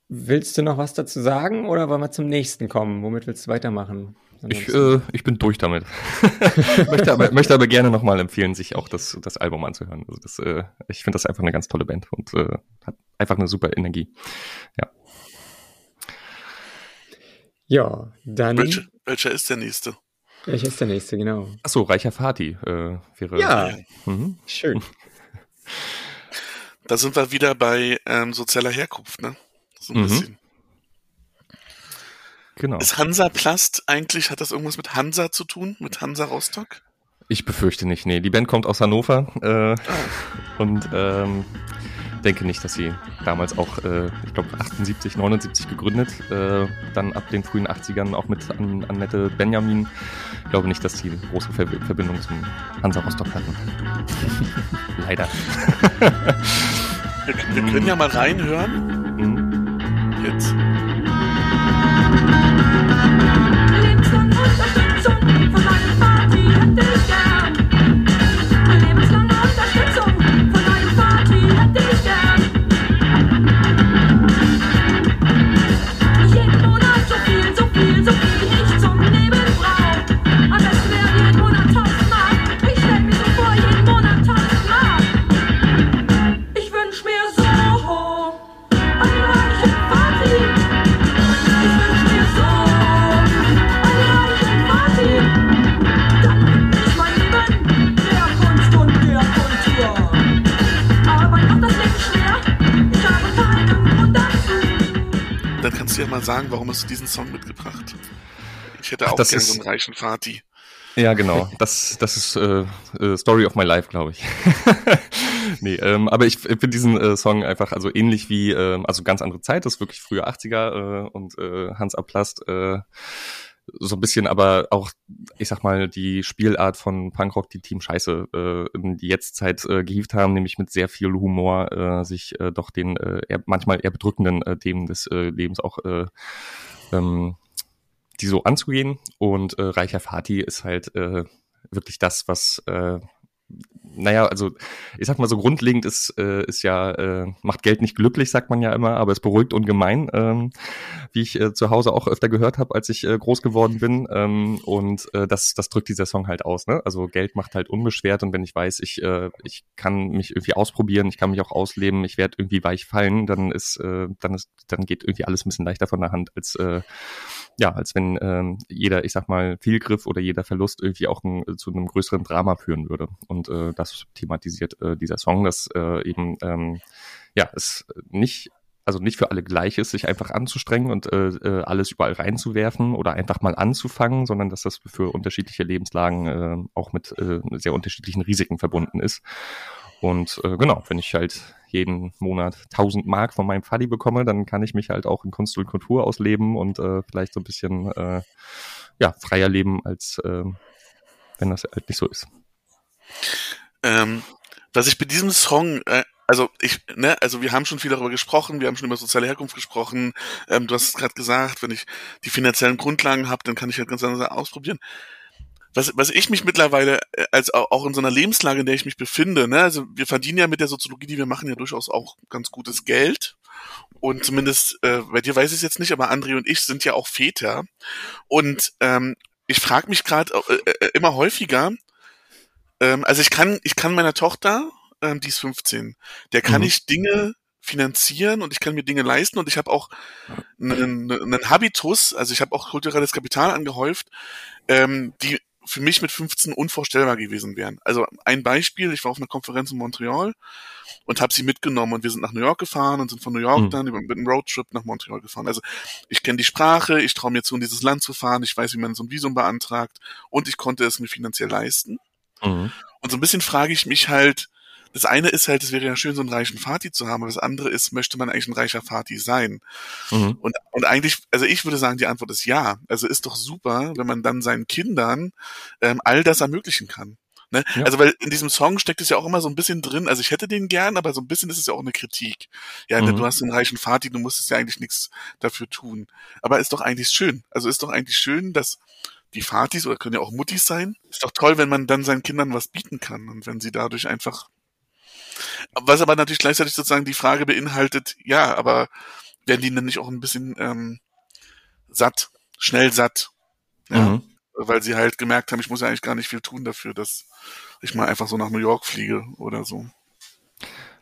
Willst du noch was dazu sagen oder wollen wir zum nächsten kommen? Womit willst du weitermachen? Ich, äh, ich bin durch damit. möchte, aber, möchte aber gerne nochmal empfehlen, sich auch das, das Album anzuhören. Also das, äh, ich finde das einfach eine ganz tolle Band und äh, hat einfach eine super Energie. Ja. Ja, dann. Welcher, welcher ist der nächste? Welcher ist der nächste, genau? Achso, Reicher Fati äh, wäre. Ja, mhm. schön. Da sind wir wieder bei ähm, sozialer Herkunft, ne? So ein mhm. bisschen. Genau. Ist Hansa Plast eigentlich, hat das irgendwas mit Hansa zu tun? Mit Hansa Rostock? Ich befürchte nicht, nee. Die Band kommt aus Hannover äh, oh. und ähm, denke nicht, dass sie damals auch, äh, ich glaube, 78, 79 gegründet, äh, dann ab den frühen 80ern auch mit An Annette Benjamin. Ich glaube nicht, dass die eine große Ver Verbindung zum Hansa Rostock hatten. Leider. wir, wir, können ja mal reinhören. Mhm jetzt. Du ja mal sagen, warum hast du diesen Song mitgebracht? Ich hätte auch gerne so einen reichen Vati. Ja, genau. Das, das ist äh, äh, Story of my life, glaube ich. nee, ähm, aber ich finde diesen äh, Song einfach also ähnlich wie, äh, also ganz andere Zeit, das ist wirklich frühe 80er äh, und äh, Hans Aplast äh, so ein bisschen aber auch, ich sag mal, die Spielart von Punkrock, die Team Scheiße äh, in die Jetztzeit äh, gehievt haben, nämlich mit sehr viel Humor äh, sich äh, doch den äh, eher, manchmal eher bedrückenden äh, Themen des äh, Lebens auch äh, ähm, die so anzugehen. Und äh, Reicher Fati ist halt äh, wirklich das, was äh, naja, also ich sag mal so grundlegend ist, äh, ist ja, äh, macht Geld nicht glücklich, sagt man ja immer, aber es beruhigt ungemein, ähm, wie ich äh, zu Hause auch öfter gehört habe, als ich äh, groß geworden bin. Ähm, und äh, das, das drückt dieser Song halt aus. Ne? Also Geld macht halt unbeschwert und wenn ich weiß, ich, äh, ich kann mich irgendwie ausprobieren, ich kann mich auch ausleben, ich werde irgendwie weich fallen, dann ist, äh, dann ist, dann geht irgendwie alles ein bisschen leichter von der Hand als äh, ja, als wenn ähm, jeder, ich sag mal, Fehlgriff oder jeder Verlust irgendwie auch ein, zu einem größeren Drama führen würde. Und äh, das thematisiert äh, dieser Song, dass äh, eben ähm, ja es nicht also nicht für alle gleich ist, sich einfach anzustrengen und äh, äh, alles überall reinzuwerfen oder einfach mal anzufangen, sondern dass das für unterschiedliche Lebenslagen äh, auch mit äh, sehr unterschiedlichen Risiken verbunden ist. Und äh, genau, wenn ich halt jeden Monat 1000 Mark von meinem Faddy bekomme, dann kann ich mich halt auch in Kunst und Kultur ausleben und äh, vielleicht so ein bisschen äh, ja, freier leben, als äh, wenn das halt nicht so ist. Ähm, was ich bei diesem Song, äh, also ich, ne, also wir haben schon viel darüber gesprochen, wir haben schon über soziale Herkunft gesprochen. Ähm, du hast es gerade gesagt, wenn ich die finanziellen Grundlagen habe, dann kann ich halt ganz anders ausprobieren was, was ich mich mittlerweile, äh, als auch, in so einer Lebenslage, in der ich mich befinde, ne, also wir verdienen ja mit der Soziologie, die wir machen, ja durchaus auch ganz gutes Geld. Und zumindest, äh, bei dir weiß ich es jetzt nicht, aber André und ich sind ja auch Väter. Und ähm, ich frage mich gerade äh, äh, immer häufiger, ähm, also ich kann, ich kann meiner Tochter, ähm, die ist 15, der kann Mhm. ich Dinge finanzieren und ich kann mir Dinge leisten und ich habe auch einen, einen Habitus, also ich habe auch kulturelles Kapital angehäuft, ähm, die für mich mit 15 unvorstellbar gewesen wären. Also ein Beispiel, ich war auf einer Konferenz in Montreal und habe sie mitgenommen und wir sind nach New York gefahren und sind von New York Mhm. dann über, mit einem Roadtrip nach Montreal gefahren. Also ich kenne die Sprache, ich traue mir zu, in dieses Land zu fahren, ich weiß, wie man so ein Visum beantragt und ich konnte es mir finanziell leisten. Mhm. Und so ein bisschen frage ich mich halt, das eine ist halt, es wäre ja schön, so einen reichen Vati zu haben, aber das andere ist, möchte man eigentlich ein reicher Vati sein? Mhm. Und, und eigentlich, also ich würde sagen, die Antwort ist ja. Also ist doch super, wenn man dann seinen Kindern ähm, all das ermöglichen kann. Ne? Ja. Also weil in diesem Song steckt es ja auch immer so ein bisschen drin, also ich hätte den gern, aber so ein bisschen ist es ja auch eine Kritik. Ja, ne, Mhm. du hast einen reichen Vati, du musstest ja eigentlich nichts dafür tun. Aber ist doch eigentlich schön. Also ist doch eigentlich schön, dass die Vatis oder können ja auch Muttis sein. Ist doch toll, wenn man dann seinen Kindern was bieten kann und wenn sie dadurch einfach was aber natürlich gleichzeitig sozusagen die Frage beinhaltet, ja, aber werden die dann nicht auch ein bisschen ähm, satt, schnell satt? Ja, Mhm. weil sie halt gemerkt haben, ich muss ja eigentlich gar nicht viel tun dafür, dass ich mal einfach so nach New York fliege oder so.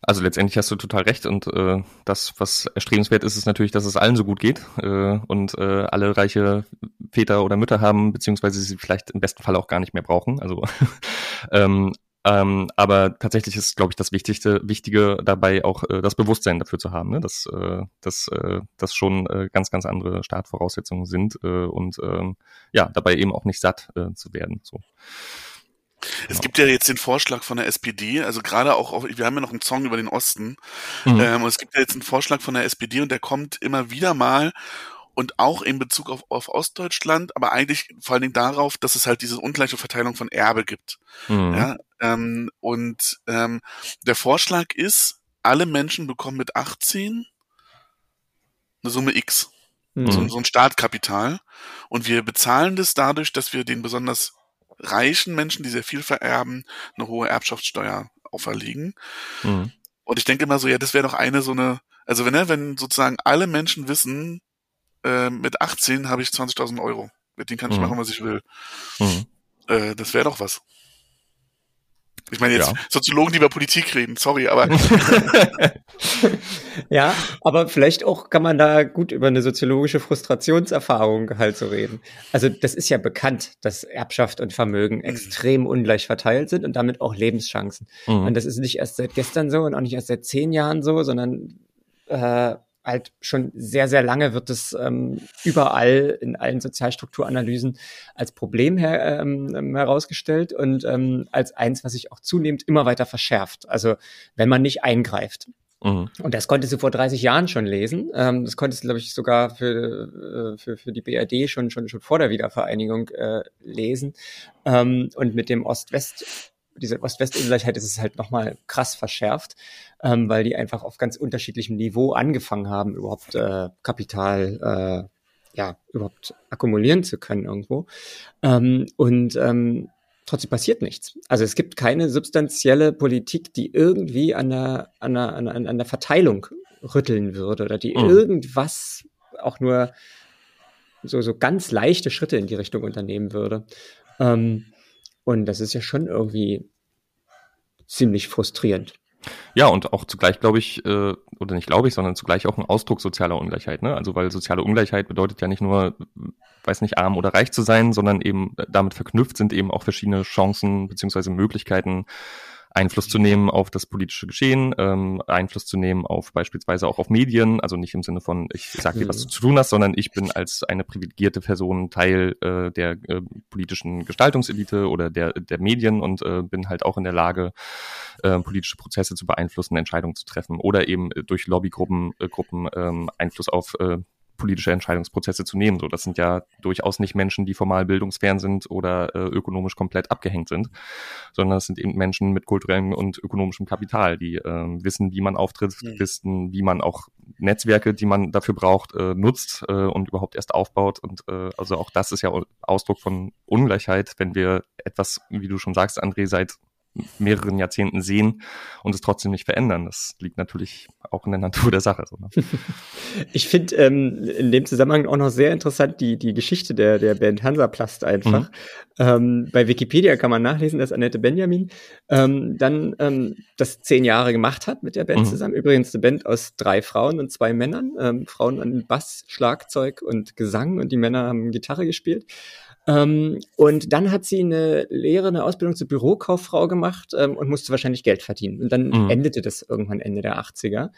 Also letztendlich hast du total recht und äh, das, was erstrebenswert ist, ist natürlich, dass es allen so gut geht äh, und äh, alle reiche Väter oder Mütter haben, beziehungsweise sie vielleicht im besten Fall auch gar nicht mehr brauchen. Also ähm, ähm, aber tatsächlich ist, glaube ich, das Wichtigste, Wichtige dabei auch äh, das Bewusstsein dafür zu haben, ne? dass, äh, dass, äh, dass schon äh, ganz, ganz andere Startvoraussetzungen sind äh, und ähm, ja, dabei eben auch nicht satt äh, zu werden. So. Es gibt ja jetzt den Vorschlag von der SPD, also gerade auch, wir haben ja noch einen Song über den Osten, Mhm. ähm, und es gibt ja jetzt einen Vorschlag von der SPD und der kommt immer wieder mal und auch in Bezug auf, auf Ostdeutschland, aber eigentlich vor allen Dingen darauf, dass es halt diese ungleiche Verteilung von Erbe gibt. Mhm. Ja, ähm, und ähm, der Vorschlag ist, alle Menschen bekommen mit 18 eine Summe X, Mhm. so, so ein Startkapital. Und wir bezahlen das dadurch, dass wir den besonders reichen Menschen, die sehr viel vererben, eine hohe Erbschaftssteuer auferlegen. Mhm. Und ich denke immer so, ja, das wäre doch eine so eine, also wenn, ne, wenn sozusagen alle Menschen wissen, äh, mit 18 habe ich 20.000 Euro, mit denen kann ich Mhm. machen, was ich will. Mhm. Äh, das wäre doch was. Ich meine jetzt Ja. Soziologen, die über Politik reden, sorry, aber Ja, aber vielleicht auch kann man da gut über eine soziologische Frustrationserfahrung halt so reden. Also das ist ja bekannt, dass Erbschaft und Vermögen extrem ungleich verteilt sind und damit auch Lebenschancen. Mhm. Und das ist nicht erst seit gestern so und auch nicht erst seit zehn Jahren so, sondern äh, halt schon sehr, sehr lange wird es ähm, überall in allen Sozialstrukturanalysen als Problem her, ähm, herausgestellt und ähm, als eins, was sich auch zunehmend immer weiter verschärft. Also wenn man nicht eingreift. Mhm. Und das konntest du vor 30 Jahren schon lesen. Ähm, das konntest du, glaube ich, sogar für, äh, für, für die BRD schon, schon, schon vor der Wiedervereinigung äh, lesen. Ähm, und mit dem Ost-West, diese Ost-West-Ungleichheit ist es halt nochmal krass verschärft, ähm, weil die einfach auf ganz unterschiedlichem Niveau angefangen haben, überhaupt äh, Kapital äh, ja, überhaupt akkumulieren zu können irgendwo. Ähm, und ähm, trotzdem passiert nichts. Also es gibt keine substanzielle Politik, die irgendwie an der, an der, an der, an der Verteilung rütteln würde oder die Mhm. irgendwas auch nur so, so ganz leichte Schritte in die Richtung unternehmen würde. Ähm, und das ist ja schon irgendwie ziemlich frustrierend. Ja, und auch zugleich glaube ich, äh, oder nicht glaube ich, sondern zugleich auch ein Ausdruck sozialer Ungleichheit. Ne? Also weil soziale Ungleichheit bedeutet ja nicht nur, weiß nicht, arm oder reich zu sein, sondern eben damit verknüpft sind eben auch verschiedene Chancen beziehungsweise Möglichkeiten, Einfluss zu nehmen auf das politische Geschehen, ähm, Einfluss zu nehmen auf beispielsweise auch auf Medien, also nicht im Sinne von, ich sag dir, was du zu tun hast, sondern ich bin als eine privilegierte Person Teil äh, der äh, politischen Gestaltungselite oder der, der Medien und äh, bin halt auch in der Lage, äh, politische Prozesse zu beeinflussen, Entscheidungen zu treffen oder eben äh, durch Lobbygruppen äh, Gruppen, ähm, Einfluss auf äh, politische Entscheidungsprozesse zu nehmen. So, das sind ja durchaus nicht Menschen, die formal bildungsfern sind oder äh, ökonomisch komplett abgehängt sind, sondern es sind eben Menschen mit kulturellem und ökonomischem Kapital, die äh, wissen, wie man auftritt, mhm. wissen, wie man auch Netzwerke, die man dafür braucht, äh, nutzt äh, und überhaupt erst aufbaut. Und äh, also auch das ist ja Ausdruck von Ungleichheit, wenn wir etwas, wie du schon sagst, André, seit mehreren Jahrzehnten sehen und es trotzdem nicht verändern. Das liegt natürlich auch in der Natur der Sache. So, ne? Ich finde ähm, in dem Zusammenhang auch noch sehr interessant die, die Geschichte der, der Band Hansaplast einfach. Mhm. Ähm, bei Wikipedia kann man nachlesen, dass Annette Benjamin ähm, dann ähm, das zehn Jahre gemacht hat mit der Band mhm. zusammen. Übrigens eine Band aus drei Frauen und zwei Männern. Ähm, Frauen an Bass, Schlagzeug und Gesang und die Männer haben Gitarre gespielt. Ähm, und dann hat sie eine Lehre, eine Ausbildung zur Bürokauffrau gemacht ähm, und musste wahrscheinlich Geld verdienen. Und dann mhm. endete das irgendwann Ende der 80er.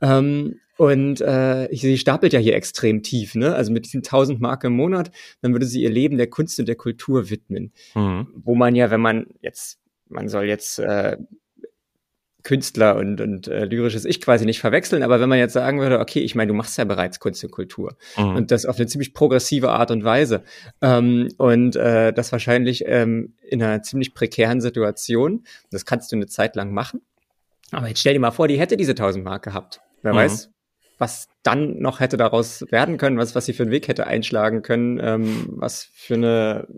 Ähm, und äh, sie stapelt ja hier extrem tief, ne? Also mit diesen 1000 Mark im Monat, dann würde sie ihr Leben der Kunst und der Kultur widmen. Mhm. Wo man ja, wenn man jetzt, man soll jetzt äh, Künstler und, und äh, lyrisches Ich quasi nicht verwechseln. Aber wenn man jetzt sagen würde, okay, ich meine, du machst ja bereits Kunst und Kultur mhm. und das auf eine ziemlich progressive Art und Weise ähm, und äh, das wahrscheinlich ähm, in einer ziemlich prekären Situation. Das kannst du eine Zeit lang machen. Aber jetzt stell dir mal vor, die hätte diese 1000 Mark gehabt. Wer mhm. weiß, was dann noch hätte daraus werden können, was, was sie für einen Weg hätte einschlagen können, ähm, was für eine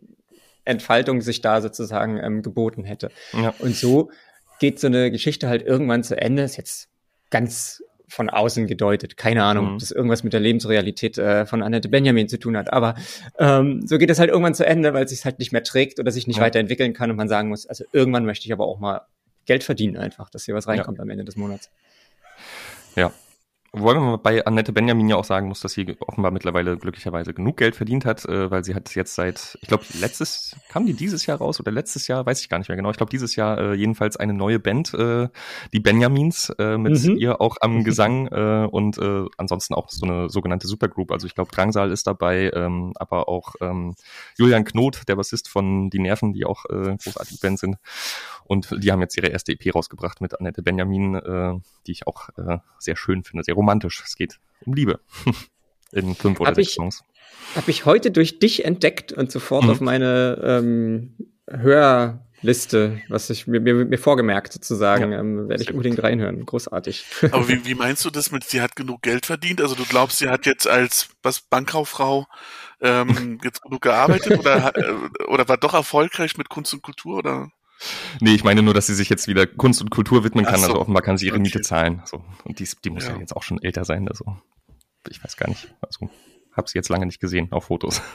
Entfaltung sich da sozusagen ähm, geboten hätte. Ja. Und so geht so eine Geschichte halt irgendwann zu Ende. Ist jetzt ganz von außen gedeutet. Keine Ahnung, mhm. ob das irgendwas mit der Lebensrealität äh, von Annette Benjamin zu tun hat. Aber ähm, so geht es halt irgendwann zu Ende, weil es sich halt nicht mehr trägt oder sich nicht ja. weiterentwickeln kann und man sagen muss, also irgendwann möchte ich aber auch mal Geld verdienen einfach, dass hier was reinkommt ja. am Ende des Monats. Ja, Wobei man bei Annette Benjamin ja auch sagen muss, dass sie offenbar mittlerweile glücklicherweise genug Geld verdient hat, äh, weil sie hat jetzt seit, ich glaube, letztes, kam die dieses Jahr raus oder letztes Jahr, weiß ich gar nicht mehr genau. Ich glaube, dieses Jahr äh, jedenfalls eine neue Band, äh, die Benjamins, äh, mit mhm. ihr auch am Gesang äh, und äh, ansonsten auch so eine sogenannte Supergroup. Also ich glaube, Drangsal ist dabei, ähm, aber auch ähm, Julian Knot, der Bassist von Die Nerven, die auch äh, großartige Band sind. Und die haben jetzt ihre erste EP rausgebracht mit Annette Benjamin, äh, die ich auch äh, sehr schön finde, sehr romantisch. Es geht um Liebe. In fünf oder hab sechs Songs. Habe ich heute durch dich entdeckt und sofort mhm. auf meine ähm, Hörliste, was ich mir, mir, mir vorgemerkt sozusagen, ja, ähm, werde ich unbedingt gut. reinhören. Großartig. Aber wie, wie meinst du das mit, sie hat genug Geld verdient? Also du glaubst, sie hat jetzt als was Bankkauffrau ähm, jetzt genug gearbeitet oder, äh, oder war doch erfolgreich mit Kunst und Kultur oder? Nee, ich meine nur, dass sie sich jetzt wieder Kunst und Kultur widmen kann. So. Also offenbar kann sie ihre. Miete zahlen. So. Und die, die muss ja. ja. jetzt auch schon älter sein. Also ich weiß gar nicht. Also habe sie jetzt lange nicht gesehen auf Fotos.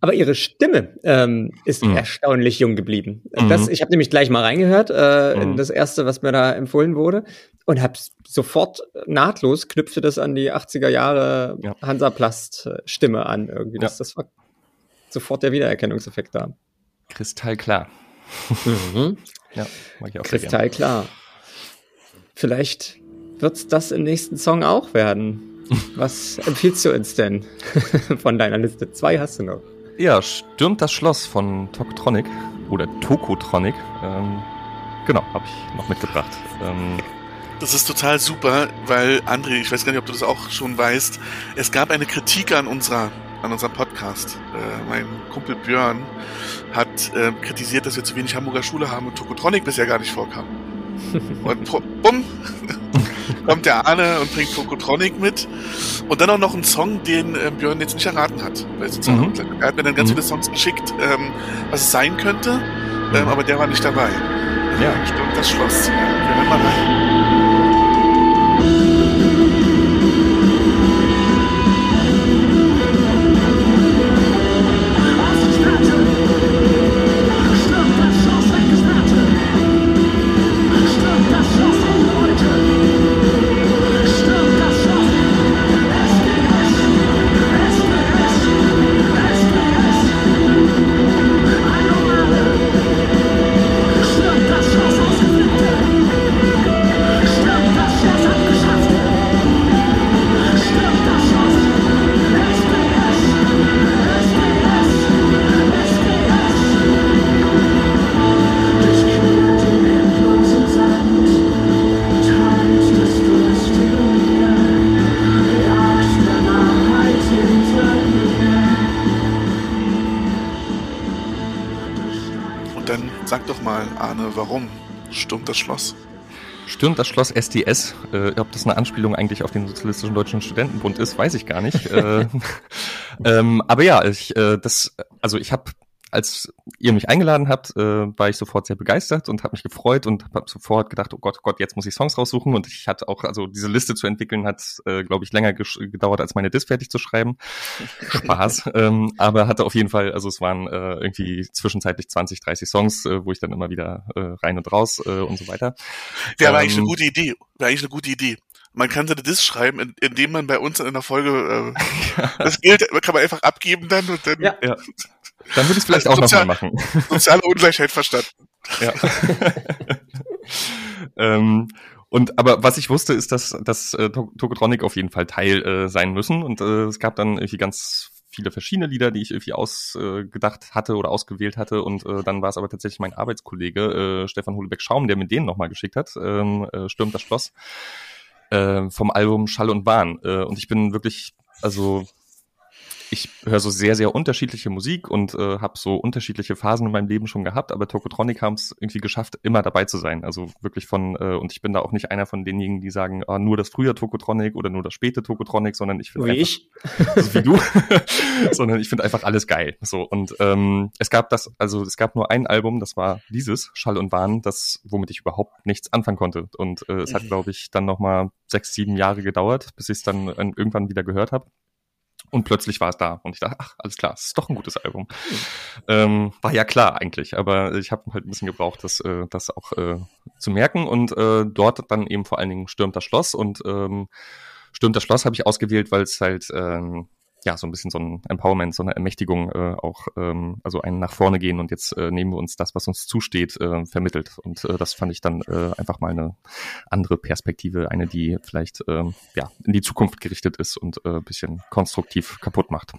Aber ihre Stimme ähm, ist mhm. erstaunlich jung geblieben. Das, mhm. Ich habe nämlich gleich mal reingehört äh, mhm. in das erste, was mir da empfohlen wurde und habe sofort nahtlos knüpfte das an die 80er Jahre ja. Hansaplast Stimme an irgendwie. Das, ja. das war sofort der Wiedererkennungseffekt da. Kristallklar. Mhm. Ja, mag ich auch Kristallklar. Vielleicht wird's das im nächsten Song auch werden. Was empfiehlst du uns denn von deiner Liste? Zwei hast du noch. Ja, Stürmt das Schloss von Toktronic oder Tokotronic. Ähm, genau, habe ich noch mitgebracht. Ähm, das ist total super, weil André, ich weiß gar nicht, ob du das auch schon weißt, es gab eine Kritik an unserer an unserem Podcast. Äh, mein Kumpel Björn hat äh, kritisiert, dass wir zu wenig Hamburger Schule haben und Tokotronic bisher gar nicht vorkam. und bumm, kommt der Arne und bringt Tokotronic mit. Und dann auch noch einen Song, den äh, Björn jetzt nicht erraten hat. Mhm. Er hat mir dann ganz mhm. viele Songs geschickt, ähm, was es sein könnte, ähm, aber der war nicht dabei. Ja. Stimmt, das Schloss. Wir hören mal rein. Stürmt das Schloss? Stürmt das Schloss SDS? Äh, ob das eine Anspielung eigentlich auf den Sozialistischen Deutschen Studentenbund ist, weiß ich gar nicht. äh, ähm, aber ja, ich, äh, das, also ich habe als ihr mich eingeladen habt, äh, war ich sofort sehr begeistert und habe mich gefreut und habe sofort gedacht, oh Gott, oh Gott, jetzt muss ich Songs raussuchen. Und ich hatte auch, also diese Liste zu entwickeln, hat, äh, glaube ich, länger gedauert, als meine Disc fertig zu schreiben. Spaß. ähm, aber hatte auf jeden Fall, also es waren äh, irgendwie zwischenzeitlich 20, 30 Songs, äh, wo ich dann immer wieder äh, rein und raus äh, und so weiter. Wäre ähm, eigentlich eine gute Idee. Wäre eigentlich eine gute Idee man kann seine Diss schreiben, indem man bei uns in der Folge äh, das gilt, kann man einfach abgeben dann und dann. Ja. ja. Dann würde ich es vielleicht auch nochmal machen. Soziale Ungleichheit verstanden. Ja. ähm, und aber was ich wusste, ist, dass, dass äh, Tokotronic auf jeden Fall Teil äh, sein müssen. Und äh, es gab dann irgendwie ganz viele verschiedene Lieder, die ich irgendwie ausgedacht äh, hatte oder ausgewählt hatte. Und äh, dann war es aber tatsächlich mein Arbeitskollege äh, Stefan Hulebeck-Schaum, der mir den nochmal geschickt hat, ähm, äh, Stürmt das Schloss, äh, vom Album Schall und Bahn. Äh, und ich bin wirklich, also ich höre so sehr, sehr unterschiedliche Musik und äh, habe so unterschiedliche Phasen in meinem Leben schon gehabt, aber Tokotronic haben es irgendwie geschafft, immer dabei zu sein. Also wirklich von, äh, und ich bin da auch nicht einer von denjenigen, die sagen, ah, nur das frühe Tokotronic oder nur das späte Tokotronic, sondern ich finde Wie ich. Also wie du, sondern ich finde einfach alles geil. So und ähm, es gab das, also es gab nur ein Album, das war dieses Schall und Wahn, das womit ich überhaupt nichts anfangen konnte und äh, es hat, mhm. glaube ich, dann noch mal sechs, sieben Jahre gedauert, bis ich es dann äh, irgendwann wieder gehört habe. Und plötzlich war es da. Und ich dachte, ach, alles klar, es ist doch ein gutes Album. Ähm, war ja klar eigentlich, aber ich habe halt ein bisschen gebraucht, das, äh, das auch äh, zu merken. Und äh, dort dann eben vor allen Dingen Stürmt das Schloss. Und ähm, Stürmt das Schloss habe ich ausgewählt, weil es halt ähm, ja, so ein bisschen so ein Empowerment, so eine Ermächtigung äh, auch, ähm, also ein nach vorne gehen und jetzt äh, nehmen wir uns das, was uns zusteht, äh, vermittelt. Und äh, das fand ich dann äh, einfach mal eine andere Perspektive, eine, die vielleicht äh, ja in die Zukunft gerichtet ist und äh, bisschen konstruktiv kaputt macht.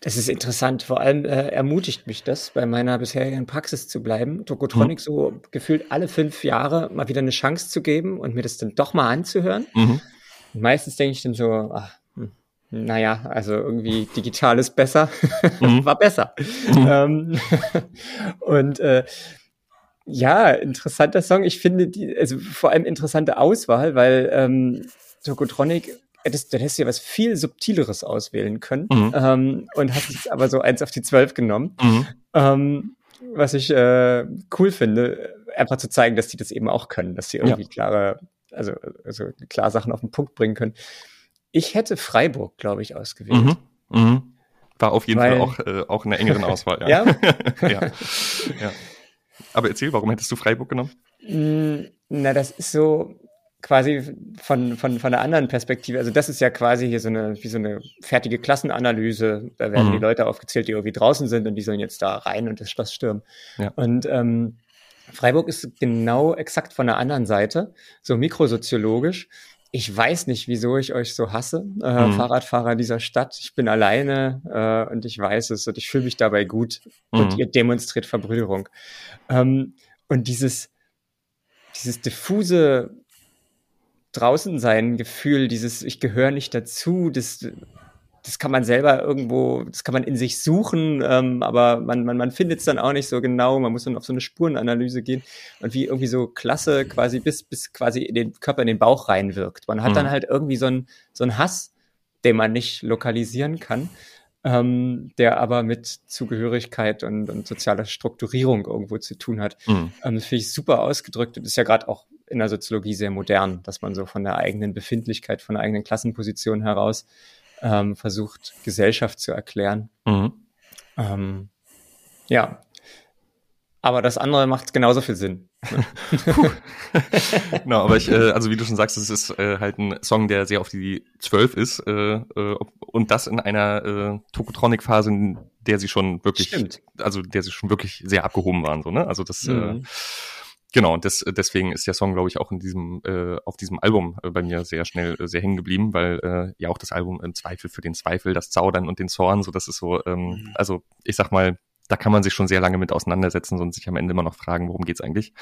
Das ist interessant. Vor allem äh, ermutigt mich das, bei meiner bisherigen Praxis zu bleiben, Tokotronic mhm. so gefühlt alle fünf Jahre mal wieder eine Chance zu geben und mir das dann doch mal anzuhören. Mhm. meistens denke ich dann so, ach, naja, also irgendwie digital ist besser, mhm. war besser. Mhm. Ähm, und äh, ja, interessanter Song. Ich finde die, also vor allem interessante Auswahl, weil ähm, Tokotronic hättest, du hättest ja was viel subtileres auswählen können mhm. ähm, und hast jetzt aber so eins auf die zwölf genommen. Mhm. Ähm, was ich äh, cool finde, einfach zu zeigen, dass die das eben auch können, dass sie irgendwie ja. klare, also, also klar Sachen auf den Punkt bringen können. Ich hätte Freiburg, glaube ich, ausgewählt. Mhm. Mhm. War auf jeden Weil, Fall auch, äh, auch in der engeren Auswahl. Ja? ja? ja? ja. Aber erzähl, warum hättest du Freiburg genommen? Mm, na, das ist so quasi von, von, von einer anderen Perspektive. Also das ist ja quasi hier so eine, wie so eine fertige Klassenanalyse. Da werden mhm. die Leute aufgezählt, die irgendwie draußen sind und die sollen jetzt da rein und das Schloss stürmen. Ja. Und ähm, Freiburg ist genau exakt von der anderen Seite, so mikrosoziologisch ich weiß nicht, wieso ich euch so hasse, äh, mhm. Fahrradfahrer dieser Stadt. Ich bin alleine äh, und ich weiß es und ich fühle mich dabei gut mhm. und ihr demonstriert Verbrüderung. Ähm, und dieses, dieses diffuse draußen sein Gefühl, dieses ich gehöre nicht dazu, das das kann man selber irgendwo, das kann man in sich suchen, ähm, aber man, man, man findet es dann auch nicht so genau. Man muss dann auf so eine Spurenanalyse gehen und wie irgendwie so klasse quasi bis, bis quasi in den Körper, in den Bauch reinwirkt. Man hat mhm. dann halt irgendwie so ein so Hass, den man nicht lokalisieren kann, ähm, der aber mit Zugehörigkeit und, und sozialer Strukturierung irgendwo zu tun hat. Mhm. Ähm, das finde ich super ausgedrückt und ist ja gerade auch in der Soziologie sehr modern, dass man so von der eigenen Befindlichkeit, von der eigenen Klassenposition heraus ähm, versucht, Gesellschaft zu erklären. Mhm. Ähm, ja. Aber das andere macht genauso viel Sinn. genau, aber ich, äh, also wie du schon sagst, es ist äh, halt ein Song, der sehr auf die zwölf ist äh, äh, und das in einer äh, Tokotronic-Phase, in der sie schon wirklich, Stimmt. also der sie schon wirklich sehr abgehoben waren, so ne? Also das äh, mhm. äh, Genau, und das, deswegen ist der Song, glaube ich, auch in diesem, äh, auf diesem Album äh, bei mir sehr schnell äh, sehr hängen geblieben, weil äh, ja auch das Album im Zweifel für den Zweifel, das Zaudern und den Zorn, so das ist so, ähm, mhm. also ich sag mal, da kann man sich schon sehr lange mit auseinandersetzen und sich am Ende immer noch fragen, worum geht's eigentlich.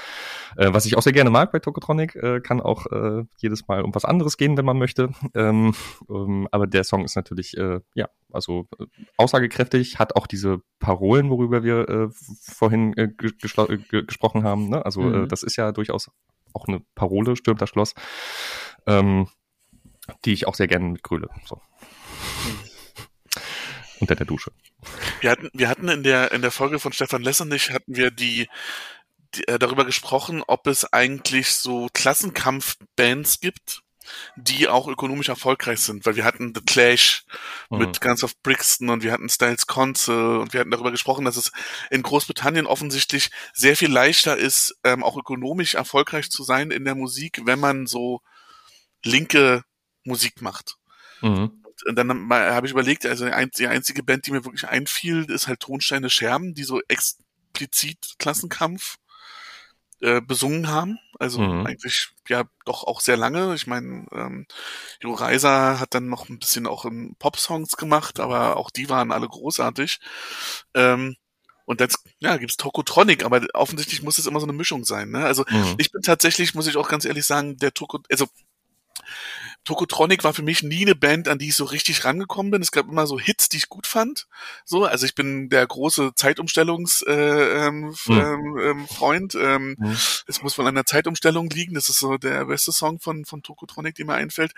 Äh, was ich auch sehr gerne mag bei Tokotronic, äh, kann auch äh, jedes Mal um was anderes gehen, wenn man möchte. Ähm, ähm, aber der Song ist natürlich, äh, ja, also äh, aussagekräftig, hat auch diese Parolen, worüber wir äh, vorhin gesprochen haben. Ne? Also mhm. das ist ja durchaus auch eine Parole, stürmt das Schloss, ähm, die ich auch sehr gerne mitgröle. So. Mhm unter der Dusche. Wir hatten, wir hatten in der, in der Folge von Stefan Lessenich hatten wir die, die äh, darüber gesprochen, ob es eigentlich so Klassenkampfbands gibt, die auch ökonomisch erfolgreich sind, weil wir hatten The Clash mhm. mit Guns of Brixton und wir hatten Styles Council und wir hatten darüber gesprochen, dass es in Großbritannien offensichtlich sehr viel leichter ist, ähm, auch ökonomisch erfolgreich zu sein in der Musik, wenn man so linke Musik macht. Mhm und dann habe ich überlegt, also die einzige Band, die mir wirklich einfiel, ist halt Tonsteine Scherben, die so explizit Klassenkampf äh, besungen haben. Also mhm. eigentlich ja doch auch sehr lange. Ich meine, ähm, Jo Reiser hat dann noch ein bisschen auch in Pop-Songs gemacht, aber auch die waren alle großartig. Ähm, und dann ja, gibt's Tokotronic, aber offensichtlich muss es immer so eine Mischung sein. Ne? Also mhm. ich bin tatsächlich, muss ich auch ganz ehrlich sagen, der Toko, also Tokotronic war für mich nie eine Band, an die ich so richtig rangekommen bin. Es gab immer so Hits, die ich gut fand. So, also ich bin der große Zeitumstellungs äh, ähm, mhm. ähm, Freund. Ähm, mhm. Es muss wohl an der Zeitumstellung liegen. Das ist so der beste Song von von Tokotronic, der mir einfällt.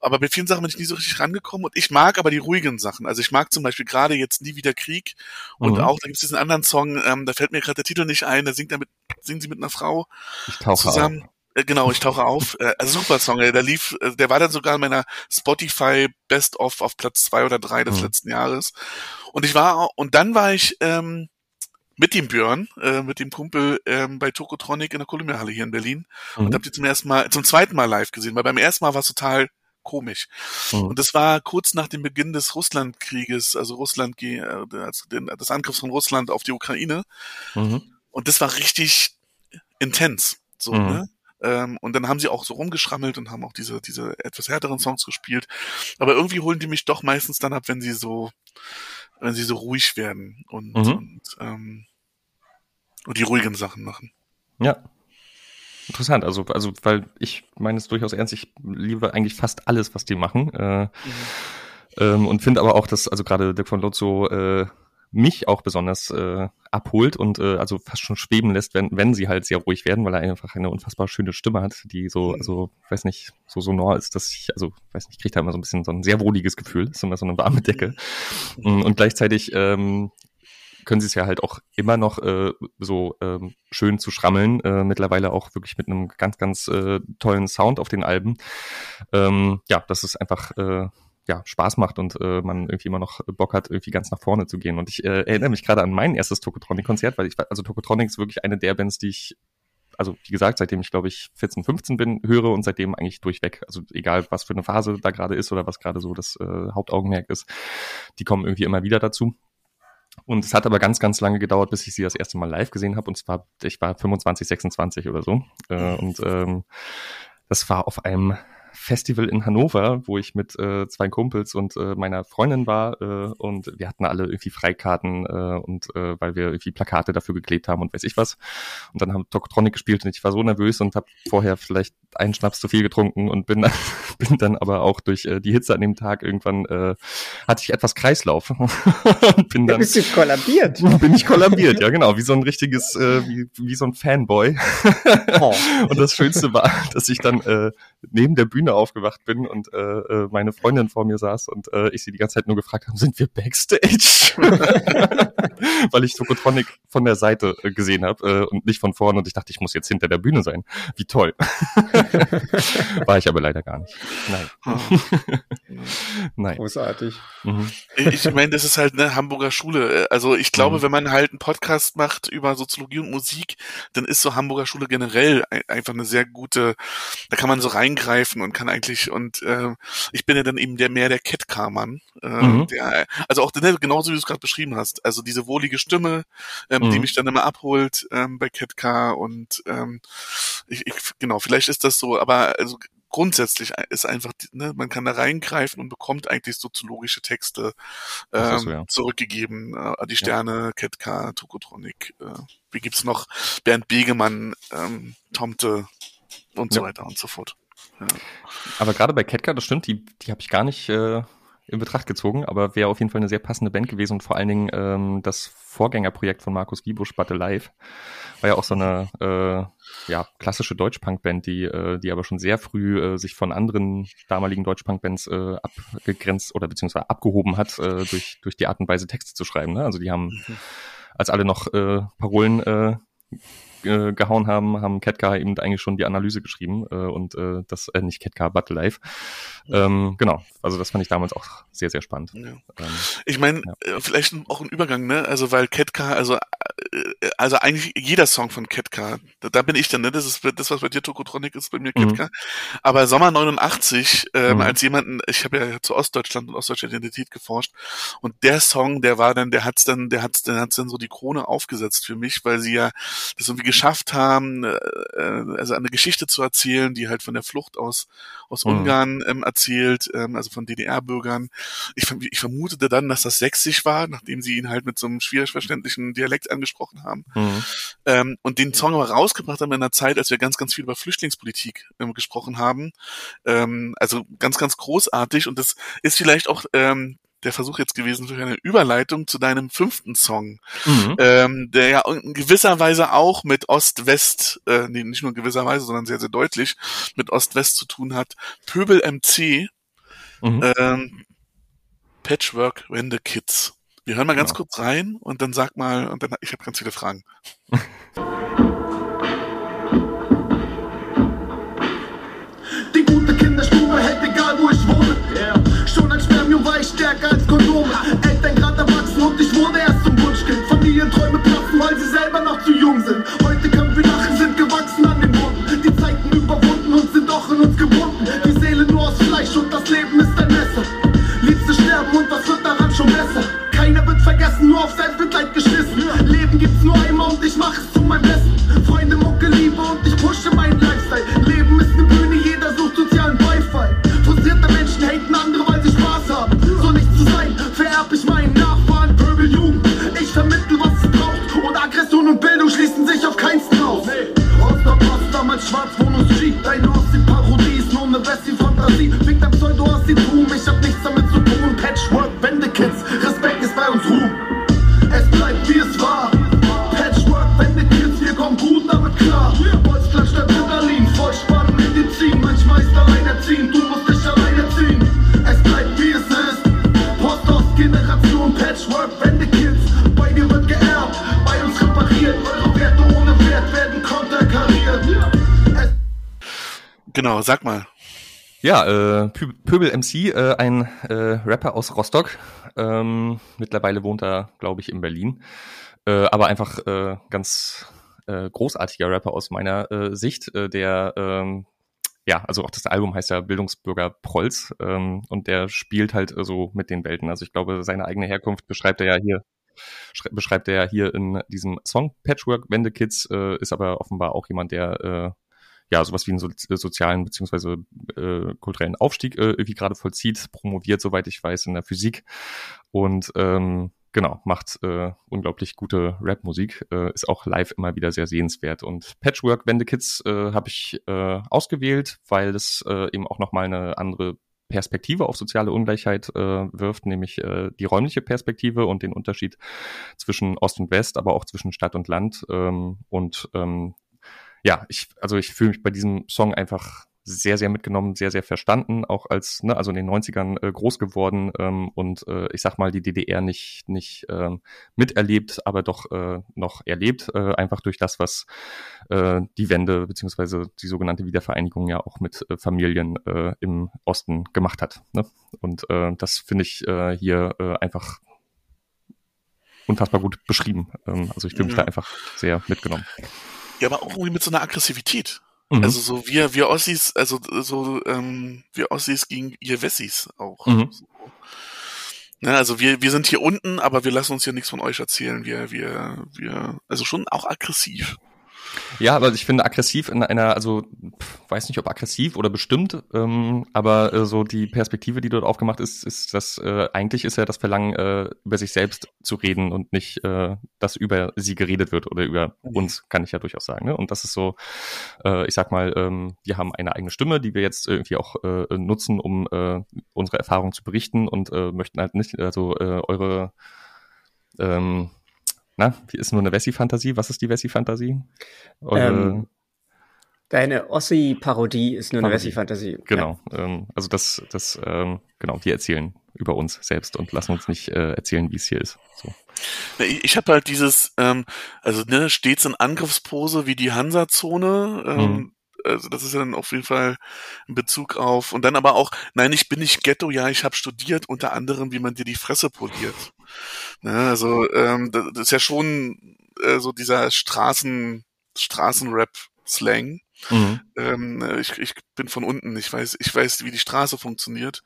Aber bei vielen Sachen bin ich nie so richtig rangekommen. Und ich mag aber die ruhigen Sachen. Also ich mag zum Beispiel gerade jetzt nie wieder Krieg. Und mhm. auch da gibt es diesen anderen Song. Ähm, da fällt mir gerade der Titel nicht ein. Da singt er mit singen sie mit einer Frau zusammen. Auf. Äh, genau, ich tauche auf. Äh, super Song, der lief, äh, der war dann sogar in meiner Spotify Best of auf Platz zwei oder drei des mhm. letzten Jahres. Und ich war, und dann war ich ähm, mit dem Björn, äh, mit dem Kumpel ähm, bei Tokotronic in der Kolumbiahalle hier in Berlin mhm. und hab die zum ersten Mal, zum zweiten Mal live gesehen, weil beim ersten Mal war es total komisch. Mhm. Und das war kurz nach dem Beginn des Russlandkrieges, also Russland, also des Angriffs von Russland auf die Ukraine. Mhm. Und das war richtig intens. So, mhm. ne? Ähm, und dann haben sie auch so rumgeschrammelt und haben auch diese, diese etwas härteren Songs gespielt. Aber irgendwie holen die mich doch meistens dann ab, wenn sie so, wenn sie so ruhig werden und, mhm. und, ähm, und die ruhigen Sachen machen. Ja. Interessant, also, also, weil ich meine es durchaus ernst, ich liebe eigentlich fast alles, was die machen. Äh, mhm. ähm, und finde aber auch, dass, also gerade Dirk von Lotso äh, mich auch besonders äh, abholt und äh, also fast schon schweben lässt, wenn, wenn sie halt sehr ruhig werden, weil er einfach eine unfassbar schöne Stimme hat, die so, mhm. also weiß nicht, so sonor ist, dass ich, also weiß nicht, kriegt da immer so ein bisschen so ein sehr wohliges Gefühl, ist immer so eine warme Decke. Mhm. Und gleichzeitig ähm, können sie es ja halt auch immer noch äh, so ähm, schön zu schrammeln, äh, mittlerweile auch wirklich mit einem ganz, ganz äh, tollen Sound auf den Alben. Ähm, ja, das ist einfach äh, ja, Spaß macht und äh, man irgendwie immer noch Bock hat, irgendwie ganz nach vorne zu gehen. Und ich äh, erinnere mich gerade an mein erstes Tokotronic-Konzert, weil ich, also Tokotronic ist wirklich eine der Bands, die ich, also wie gesagt, seitdem ich glaube ich 14, 15 bin, höre und seitdem eigentlich durchweg. Also egal, was für eine Phase da gerade ist oder was gerade so das äh, Hauptaugenmerk ist, die kommen irgendwie immer wieder dazu. Und es hat aber ganz, ganz lange gedauert, bis ich sie das erste Mal live gesehen habe. Und zwar, ich war 25, 26 oder so. Äh, und ähm, das war auf einem Festival in Hannover, wo ich mit äh, zwei Kumpels und äh, meiner Freundin war äh, und wir hatten alle irgendwie Freikarten äh, und äh, weil wir irgendwie Plakate dafür geklebt haben und weiß ich was. Und dann haben Tokotronic gespielt und ich war so nervös und habe vorher vielleicht einen Schnaps zu viel getrunken und bin dann, bin dann aber auch durch äh, die Hitze an dem Tag irgendwann äh, hatte ich etwas Kreislauf und bin dann. Bist du kollabiert? Bin ich kollabiert, ja genau, wie so ein richtiges, äh, wie, wie so ein Fanboy. oh. Und das Schönste war, dass ich dann äh, neben der Bühne aufgewacht bin und äh, äh, meine Freundin vor mir saß und äh, ich sie die ganze Zeit nur gefragt habe, sind wir Backstage? Weil ich Tokotronic von der Seite äh, gesehen habe äh, und nicht von vorne und ich dachte, ich muss jetzt hinter der Bühne sein. Wie toll. War ich aber leider gar nicht. Nein. Ah. Nein. Großartig. Mhm. Ich meine, das ist halt eine Hamburger Schule. Also ich glaube, mhm. wenn man halt einen Podcast macht über Soziologie und Musik, dann ist so Hamburger Schule generell einfach eine sehr gute, da kann man so reingreifen und kann eigentlich, und äh, ich bin ja dann eben der mehr der Catcar-Mann. Äh, mhm. der, also auch ne, genauso wie du es gerade beschrieben hast. Also diese wohlige Stimme, ähm, mhm. die mich dann immer abholt ähm, bei Catcar und ähm, ich, ich, genau, vielleicht ist das so, aber also grundsätzlich ist einfach, ne, man kann da reingreifen und bekommt eigentlich soziologische Texte ähm, so, ja. zurückgegeben. Äh, die Sterne, ja. Ketka, Tokotronic, äh, wie gibt's noch? Bernd Begemann, ähm, Tomte und so weiter und so fort. Ja. Aber gerade bei Ketka, das stimmt, die, die habe ich gar nicht äh, in Betracht gezogen, aber wäre auf jeden Fall eine sehr passende Band gewesen und vor allen Dingen ähm, das Vorgängerprojekt von Markus Wiebusch, Batte Live, war ja auch so eine äh, ja, klassische Deutschpunk-Band, die, äh, die aber schon sehr früh äh, sich von anderen damaligen Deutschpunk-Bands äh, abgegrenzt oder beziehungsweise abgehoben hat äh, durch, durch die Art und Weise Texte zu schreiben. Ne? Also die haben, mhm. als alle noch äh, Parolen äh, äh, gehauen haben, haben Ketka eben eigentlich schon die Analyse geschrieben äh, und äh, das, äh, nicht Ketka, Battle Life. Ähm, genau, also das fand ich damals auch sehr, sehr spannend. Ja. Ähm, ich meine, ja. Äh, vielleicht auch ein Übergang, ne? Also weil Ketka, also äh, also eigentlich jeder Song von Ketka, da, bin ich dann, ne? Das ist das, was bei dir Tokotronic ist, bei mir Ketka. Mhm. Aber Sommer 89, ähm, mhm. als jemanden, ich habe ja zu Ostdeutschland und ostdeutscher Identität geforscht und der Song, der war dann, der hat's dann, der hat's, der hat's dann so die Krone aufgesetzt für mich, weil sie ja das irgendwie geschafft haben, äh, also eine Geschichte zu erzählen, die halt von der Flucht aus aus mhm. Ungarn ähm, erzählt, ähm, also von DDR-Bürgern. Ich, ich vermutete dann, dass das sächsisch war, nachdem sie ihn halt mit so einem schwierig verständlichen Dialekt angesprochen haben. Mhm. Ähm, und den Song aber rausgebracht haben in einer Zeit, als wir ganz, ganz viel über Flüchtlingspolitik ähm, gesprochen haben. Ähm, also ganz, ganz großartig. Und das ist vielleicht auch ähm, der Versuch jetzt gewesen durch eine Überleitung zu deinem fünften Song, mhm. ähm, der ja in gewisser Weise auch mit Ost-West, äh, nee, nicht nur in gewisser Weise, sondern sehr, sehr deutlich mit Ost-West zu tun hat. Pöbel MC, mhm. ähm, Patchwork Wende Kids. Wir hören mal ganz genau. kurz rein und dann sag mal, und dann ich habe ganz viele Fragen. War ich stärker als Kondome. Eltern gerade erwachsen und ich wurde erst zum Wunschkind. Familienträume platzen, weil sie selber noch zu jung sind. Heute können wir lachen, sind gewachsen an den Wunden. Die Zeiten überwunden und sind doch in uns gebunden. Die Seele nur aus Fleisch und das Leben ist ein Messer. Liebste sterben und was wird daran schon besser? Keiner wird vergessen, nur auf Selbstmitleid geschissen. Leben gibt's nur einmal und ich mach es zu meinem Besten. Freunde, Mucke, Liebe und ich pushe meinen Lifestyle. Vererb ich meinen Nachfahren Pöbeljugend. Ich vermittel, was es braucht. Und Aggression und Bildung schließen sich auf keinsten aus. Ost, damals schwarz, Bonus G. Deine Ostsee-Parodie ist nur eine Wessi-Fantasie. Fick dein Pseudo-Ossi-Tum, ich hab nichts damit zu tun. Patchwork, Wendekids, Respekt ist bei uns Ruhm. Genau, sag mal. Ja, äh, Pöbel MC, äh, ein äh, Rapper aus Rostock. Ähm, mittlerweile wohnt er, glaube ich, in Berlin. Äh, aber einfach äh, ganz äh, großartiger Rapper aus meiner äh, Sicht, äh, der ähm, ja, also auch das Album heißt ja Bildungsbürger Prolls ähm, und der spielt halt äh, so mit den Welten. Also ich glaube, seine eigene Herkunft beschreibt er ja hier beschreibt er ja hier in diesem Song Patchwork Wende Kids, äh, ist aber offenbar auch jemand, der äh, ja, sowas wie einen so, sozialen beziehungsweise äh, kulturellen Aufstieg äh, irgendwie gerade vollzieht, promoviert, soweit ich weiß, in der Physik und ähm, genau, macht äh, unglaublich gute Rap-Musik, äh, ist auch live immer wieder sehr sehenswert. Und Patchwork Wende Kids äh, habe ich äh, ausgewählt, weil es äh, eben auch nochmal eine andere Perspektive auf soziale Ungleichheit äh, wirft, nämlich äh, die räumliche Perspektive und den Unterschied zwischen Ost und West, aber auch zwischen Stadt und Land. Ähm, und ähm, ja, ich, also ich fühle mich bei diesem Song einfach sehr, sehr mitgenommen, sehr, sehr verstanden, auch als, ne, also in den 90ern äh, groß geworden ähm, und äh, ich sag mal, die DDR nicht, nicht ähm, miterlebt, aber doch äh, noch erlebt, äh, einfach durch das, was äh, die Wende beziehungsweise die sogenannte Wiedervereinigung ja auch mit äh, Familien äh, im Osten gemacht hat. Ne? Und äh, das finde ich äh, hier äh, einfach unfassbar gut beschrieben. Ähm, also ich fühle mich ja. da einfach sehr mitgenommen. Ja, aber auch irgendwie mit so einer Aggressivität. Mhm. Also so wir, wir Ossis, also so ähm, wir Ossis gegen ihr Wessis auch. Mhm. So. Ne, also wir, wir sind hier unten, aber wir lassen uns hier nichts von euch erzählen. Wir, wir, wir, also schon auch aggressiv. Ja, aber ich finde aggressiv in einer, also weiß nicht, ob aggressiv oder bestimmt, ähm, aber äh, so die Perspektive, die dort aufgemacht ist, ist, dass äh, eigentlich ist ja das Verlangen, äh, über sich selbst zu reden und nicht, äh, dass über sie geredet wird oder über uns, kann ich ja durchaus sagen. Ne? Und das ist so, äh, ich sag mal, ähm, wir haben eine eigene Stimme, die wir jetzt irgendwie auch äh, nutzen, um äh, unsere Erfahrungen zu berichten und äh, möchten halt nicht, also äh, eure ähm, na, wie ist nur eine Wessi-Fantasie? Was ist die Wessi-Fantasie? Ähm, Deine Ossi-Parodie ist nur eine Parodie. Wessi-Fantasie. Genau, ähm, also das, das, ähm, genau, wir erzählen über uns selbst und lassen uns nicht äh, erzählen, wie es hier ist. So. Ja, Ich, ich habe halt dieses, ähm, also ne, stets in Angriffspose wie die Hansa-Zone. Ähm, Mhm. Also das ist ja dann auf jeden Fall in Bezug auf und dann aber auch, nein, ich bin nicht Ghetto, ja, ich habe studiert, unter anderem, wie man dir die Fresse poliert. Ne, also ähm, das, ist ja schon äh, so dieser Straßen Straßenrap-Slang. Mhm. Ähm, ich, ich bin von unten, ich weiß, ich weiß, wie die Straße funktioniert.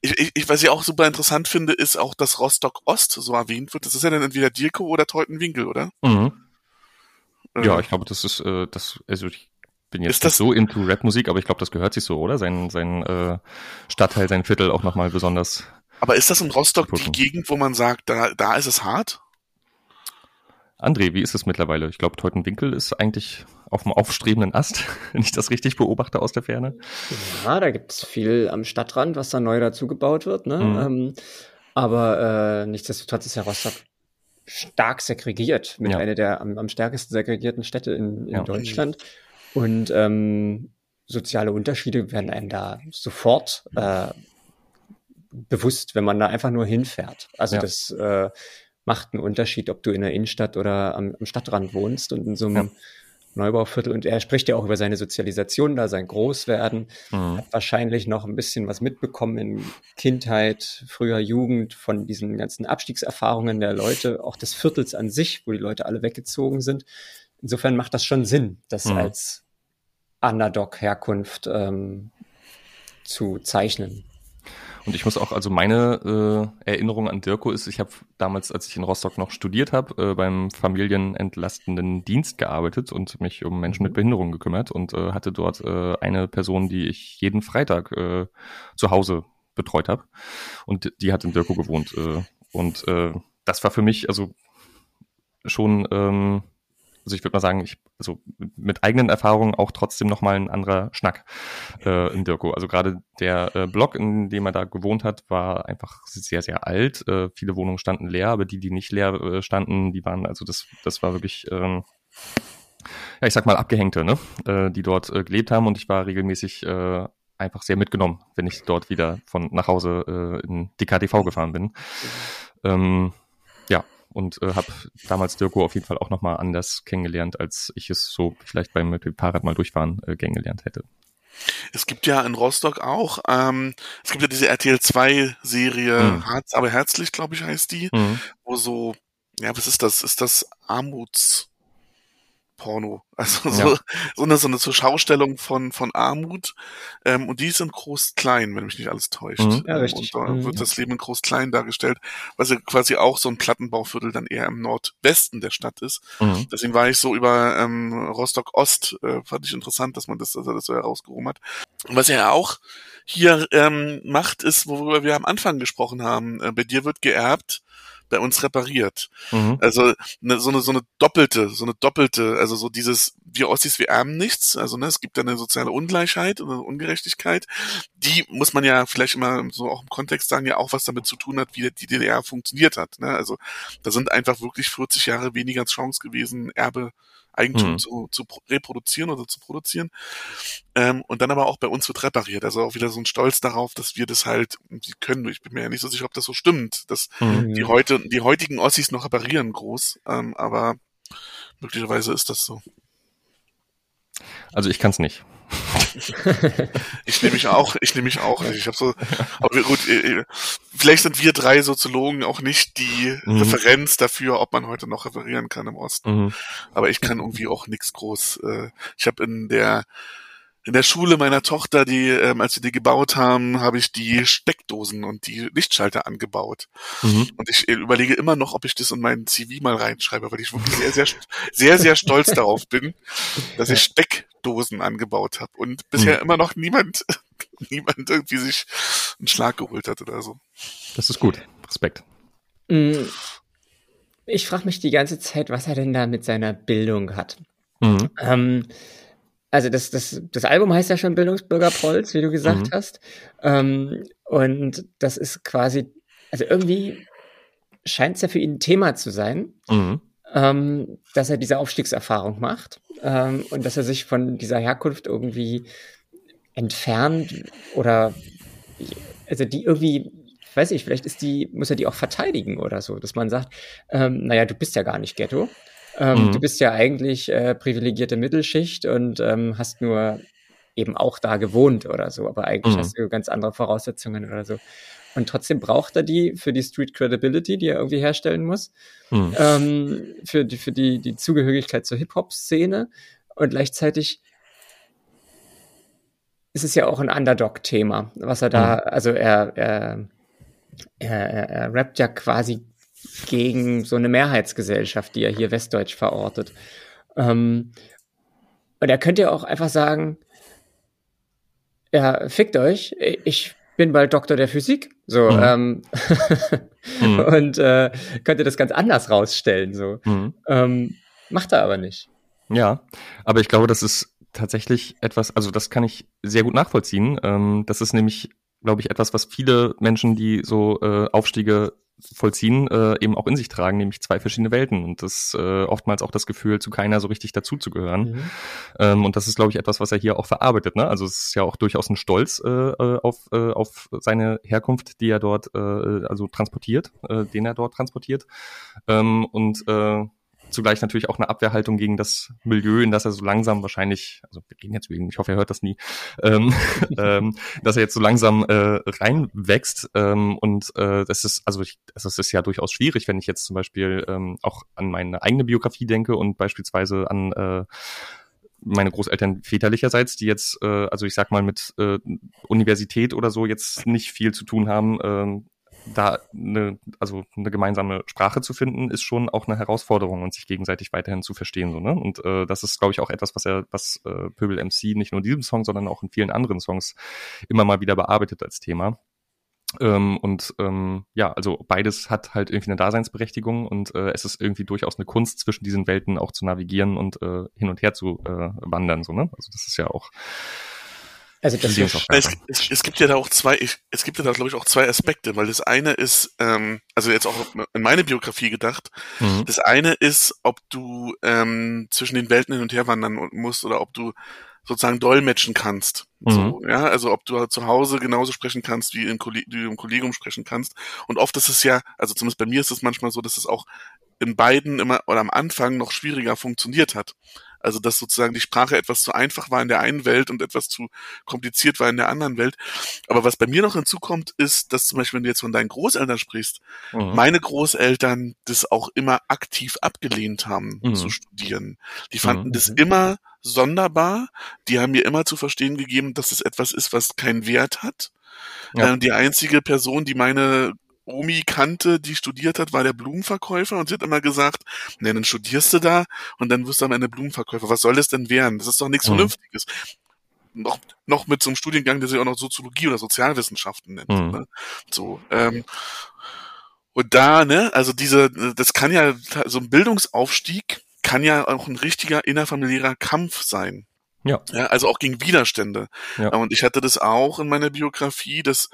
Ich, ich, ich, was ich auch super interessant finde, ist auch, dass Rostock Ost so erwähnt wird. Das ist ja dann entweder Dirko oder Teutenwinkel, oder? Mhm. Ja, Äh, ich glaube, das ist, äh, das, also ich bin jetzt Ist das- nicht so into Rap-Musik, aber ich glaube, das gehört sich so, oder? Sein, sein äh, Stadtteil, sein Viertel auch nochmal besonders. aber ist das in Rostock die. Gegend, wo man sagt, da, da ist es hart? André, wie ist es mittlerweile? Ich glaube, Teutenwinkel ist eigentlich auf dem aufstrebenden Ast, wenn ich das richtig beobachte aus der Ferne. Ja, da gibt's viel am Stadtrand, was da neu dazugebaut wird. Ne? Mhm. Ähm, aber äh, nichtsdestotrotz ist ja Rostock stark segregiert, mit Ja. einer der am, am stärksten segregierten Städte in, in Ja. Deutschland. Und ähm, soziale Unterschiede werden einem da sofort äh, bewusst, wenn man da einfach nur hinfährt. Also Ja. das äh, macht einen Unterschied, ob du in der Innenstadt oder am, am Stadtrand wohnst und in so einem Ja. Neubauviertel. Und er spricht ja auch über seine Sozialisation, da sein Großwerden Mhm. hat wahrscheinlich noch ein bisschen was mitbekommen in Kindheit, früher Jugend, von diesen ganzen Abstiegserfahrungen der Leute, auch des Viertels an sich, wo die Leute alle weggezogen sind. Insofern macht das schon Sinn, das Mhm. als Underdog-Herkunft ähm, zu zeichnen. Und ich muss auch, also meine äh, Erinnerung an Dirko ist, ich habe damals, als ich in Rostock noch studiert habe, äh, beim familienentlastenden Dienst gearbeitet und mich um Menschen mit Behinderung gekümmert und äh, hatte dort äh, eine Person, die ich jeden Freitag äh, zu Hause betreut habe. Und die hat in Dirko gewohnt. Äh, und äh, das war für mich also schon, ähm, also ich würde mal sagen, ich, also mit eigenen Erfahrungen auch trotzdem nochmal ein anderer Schnack äh, in Dirko. Also gerade der äh, Block, in dem er da gewohnt hat, war einfach sehr, sehr alt. Äh, viele Wohnungen standen leer, aber die, die nicht leer äh, standen, die waren, also das, das war wirklich, ähm, ja, ich sag mal, Abgehängte, ne? äh, die dort äh, gelebt haben und ich war regelmäßig äh, einfach sehr mitgenommen, wenn ich dort wieder von nach Hause äh, in die KTV gefahren bin. Ähm, und äh, habe damals Dirko auf jeden Fall auch nochmal anders kennengelernt, als ich es so vielleicht beim mit dem Fahrrad mal durchfahren äh, kennengelernt hätte. Es gibt ja in Rostock auch, ähm, es gibt ja diese RTL 2 Serie, Mhm. Harz, aber herzlich, glaube ich, heißt die, Mhm. wo so, ja, was ist das? Ist das Armutsporno? Also Ja. so, so eine, so eine Zuschaustellung von, von Armut. Ähm, und die ist in Groß-Klein, wenn mich nicht alles täuscht. Mhm. Ja, Ähm, richtig. Und da Mhm. wird das Leben in Groß-Klein dargestellt, was ja quasi auch so ein Plattenbauviertel dann eher im Nordwesten der Stadt ist. Mhm. Deswegen war ich so über ähm, Rostock Ost, äh, fand ich interessant, dass man das, dass er das so herausgehoben hat. Und was er ja auch hier ähm, macht, ist, worüber wir am Anfang gesprochen haben, äh, bei dir wird geerbt, bei uns repariert. Mhm. Also ne, so eine so eine doppelte, so eine doppelte, also so dieses wir Ossis wir erben nichts, also ne, es gibt da eine soziale Ungleichheit und eine Ungerechtigkeit, die muss man ja vielleicht immer so auch im Kontext sagen, ja auch was damit zu tun hat, wie die DDR funktioniert hat, ne? Also da sind einfach wirklich 40 Jahre weniger Chance gewesen, Erbe Eigentum Mhm. zu, zu pro- reproduzieren oder zu produzieren. Ähm, und dann aber auch bei uns wird repariert. Also auch wieder so ein Stolz darauf, dass wir das halt die können. Ich bin mir ja nicht so sicher, ob das so stimmt, dass Mhm. die heute, die heutigen Ossis noch reparieren groß, ähm, aber möglicherweise ist das so. Also ich kann es nicht. Ich nehme mich auch, ich nehme mich auch nicht. Ich habe so, aber gut, äh, äh, vielleicht sind wir drei Soziologen auch nicht die Mhm. Referenz dafür, ob man heute noch reparieren kann im Osten. Mhm. Aber ich kann irgendwie auch nichts groß. Äh, ich habe in der in der Schule meiner Tochter, die, ähm, als wir die gebaut haben, habe ich die Steckdosen und die Lichtschalter angebaut. Mhm. Und ich äh, überlege immer noch, ob ich das in meinen CV mal reinschreibe, weil ich wirklich sehr, sehr, sehr, sehr stolz darauf bin, dass ich Steckdosen angebaut habe und bisher Mhm. immer noch niemand, niemand irgendwie sich einen Schlag geholt hat oder so. Das ist gut. Respekt. Mm, Ich frage mich die ganze Zeit, was er denn da mit seiner Bildung hat. Mhm. Ähm, also das, das, das Album heißt ja schon Bildungsbürger Prolz, wie du gesagt Mhm. hast. Ähm, und das ist quasi, also irgendwie scheint es ja für ihn ein Thema zu sein, Mhm. Ähm, dass er diese Aufstiegserfahrung macht ähm, und dass er sich von dieser Herkunft irgendwie entfernt oder also die irgendwie, ich weiß nicht, vielleicht ist die, muss er die auch verteidigen oder so, dass man sagt, ähm, naja, du bist ja gar nicht Ghetto. Ähm, Mhm. Du bist ja eigentlich äh, privilegierte Mittelschicht und ähm, hast nur eben auch da gewohnt oder so, aber eigentlich Mhm. hast du ganz andere Voraussetzungen oder so. Und trotzdem braucht er die für die Street Credibility, die er irgendwie herstellen muss, Mhm. ähm, für die, für die, die Zugehörigkeit zur Hip-Hop-Szene. Und gleichzeitig ist es ja auch ein Underdog-Thema, was er da, also er, er, er, er, er rappt ja quasi gegen so eine Mehrheitsgesellschaft, die er hier westdeutsch verortet. Ähm, und er könnte ja auch einfach sagen, ja, fickt euch, ich bin bald Doktor der Physik, so, Mhm. ähm, Mhm. und äh, könnte das ganz anders rausstellen, so. Mhm. Ähm, macht er aber nicht. Ja, aber ich glaube, das ist tatsächlich etwas, also das kann ich sehr gut nachvollziehen. Ähm, das ist nämlich, glaube ich, etwas, was viele Menschen, die so äh, Aufstiege vollziehen, äh, eben auch in sich tragen, nämlich zwei verschiedene Welten und das äh, oftmals auch das Gefühl, zu keiner so richtig dazuzugehören. Mhm. Ähm, und das ist, glaube ich, etwas, was er hier auch verarbeitet. Ne? Also es ist ja auch durchaus ein Stolz äh, äh, auf, äh, auf seine Herkunft, die er dort äh, also transportiert, äh, den er dort transportiert. Ähm, und äh, zugleich natürlich auch eine Abwehrhaltung gegen das Milieu, in das er so langsam wahrscheinlich, also wir reden jetzt wegen, ich hoffe, er hört das nie, ähm, ähm, dass er jetzt so langsam äh, reinwächst. Ähm, und äh, das ist, also ich, das ist ja durchaus schwierig, wenn ich jetzt zum Beispiel ähm, auch an meine eigene Biografie denke und beispielsweise an äh, meine Großeltern väterlicherseits, die jetzt, äh, also ich sag mal, mit äh, Universität oder so jetzt nicht viel zu tun haben, ähm, da eine, also eine gemeinsame Sprache zu finden, ist schon auch eine Herausforderung und sich gegenseitig weiterhin zu verstehen. So, ne? Und äh, das ist, glaube ich, auch etwas, was er, was äh, Pöbel MC nicht nur in diesem Song, sondern auch in vielen anderen Songs immer mal wieder bearbeitet als Thema. Ähm, und ähm, ja, also beides hat halt irgendwie eine Daseinsberechtigung und äh, es ist irgendwie durchaus eine Kunst, zwischen diesen Welten auch zu navigieren und äh, hin und her zu äh, wandern. So, ne? Also das ist ja auch Also das ist, auch Es, es, es gibt ja da auch zwei, ich, es gibt ja da, glaube ich, auch zwei Aspekte, weil das eine ist, ähm, also jetzt auch in meine Biografie gedacht, mhm. das eine ist, ob du ähm, zwischen den Welten hin und her wandern musst oder ob du sozusagen dolmetschen kannst. So, ja, also ob du halt zu Hause genauso sprechen kannst, wie im, Kolleg wie du im Kollegium sprechen kannst. Und oft ist es ja, also zumindest bei mir ist es manchmal so, dass es auch in beiden immer oder am Anfang noch schwieriger funktioniert hat. Also dass sozusagen die Sprache etwas zu einfach war in der einen Welt und etwas zu kompliziert war in der anderen Welt. Aber was bei mir noch hinzukommt, ist, dass zum Beispiel, wenn du jetzt von deinen Großeltern sprichst, Mhm. meine Großeltern das auch immer aktiv abgelehnt haben Mhm. zu studieren. Die fanden Mhm. das immer sonderbar. Die haben mir immer zu verstehen gegeben, dass es etwas ist, was keinen Wert hat. Ja. Ähm, die einzige Person, die meine Omi kannte, die studiert hat, war der Blumenverkäufer und sie hat immer gesagt, ne, dann studierst du da und dann wirst du am Ende Blumenverkäufer. Was soll das denn werden? Das ist doch nichts Mhm. Vernünftiges. Noch, noch mit so einem Studiengang, der sich auch noch Soziologie oder Sozialwissenschaften nennt. Mhm. Ne? So, ähm, und da, ne, also diese, das kann ja, so ein Bildungsaufstieg kann ja auch ein richtiger innerfamiliärer Kampf sein. Ja. ja. Also auch gegen Widerstände. Ja. Und ich hatte das auch in meiner Biografie, dass,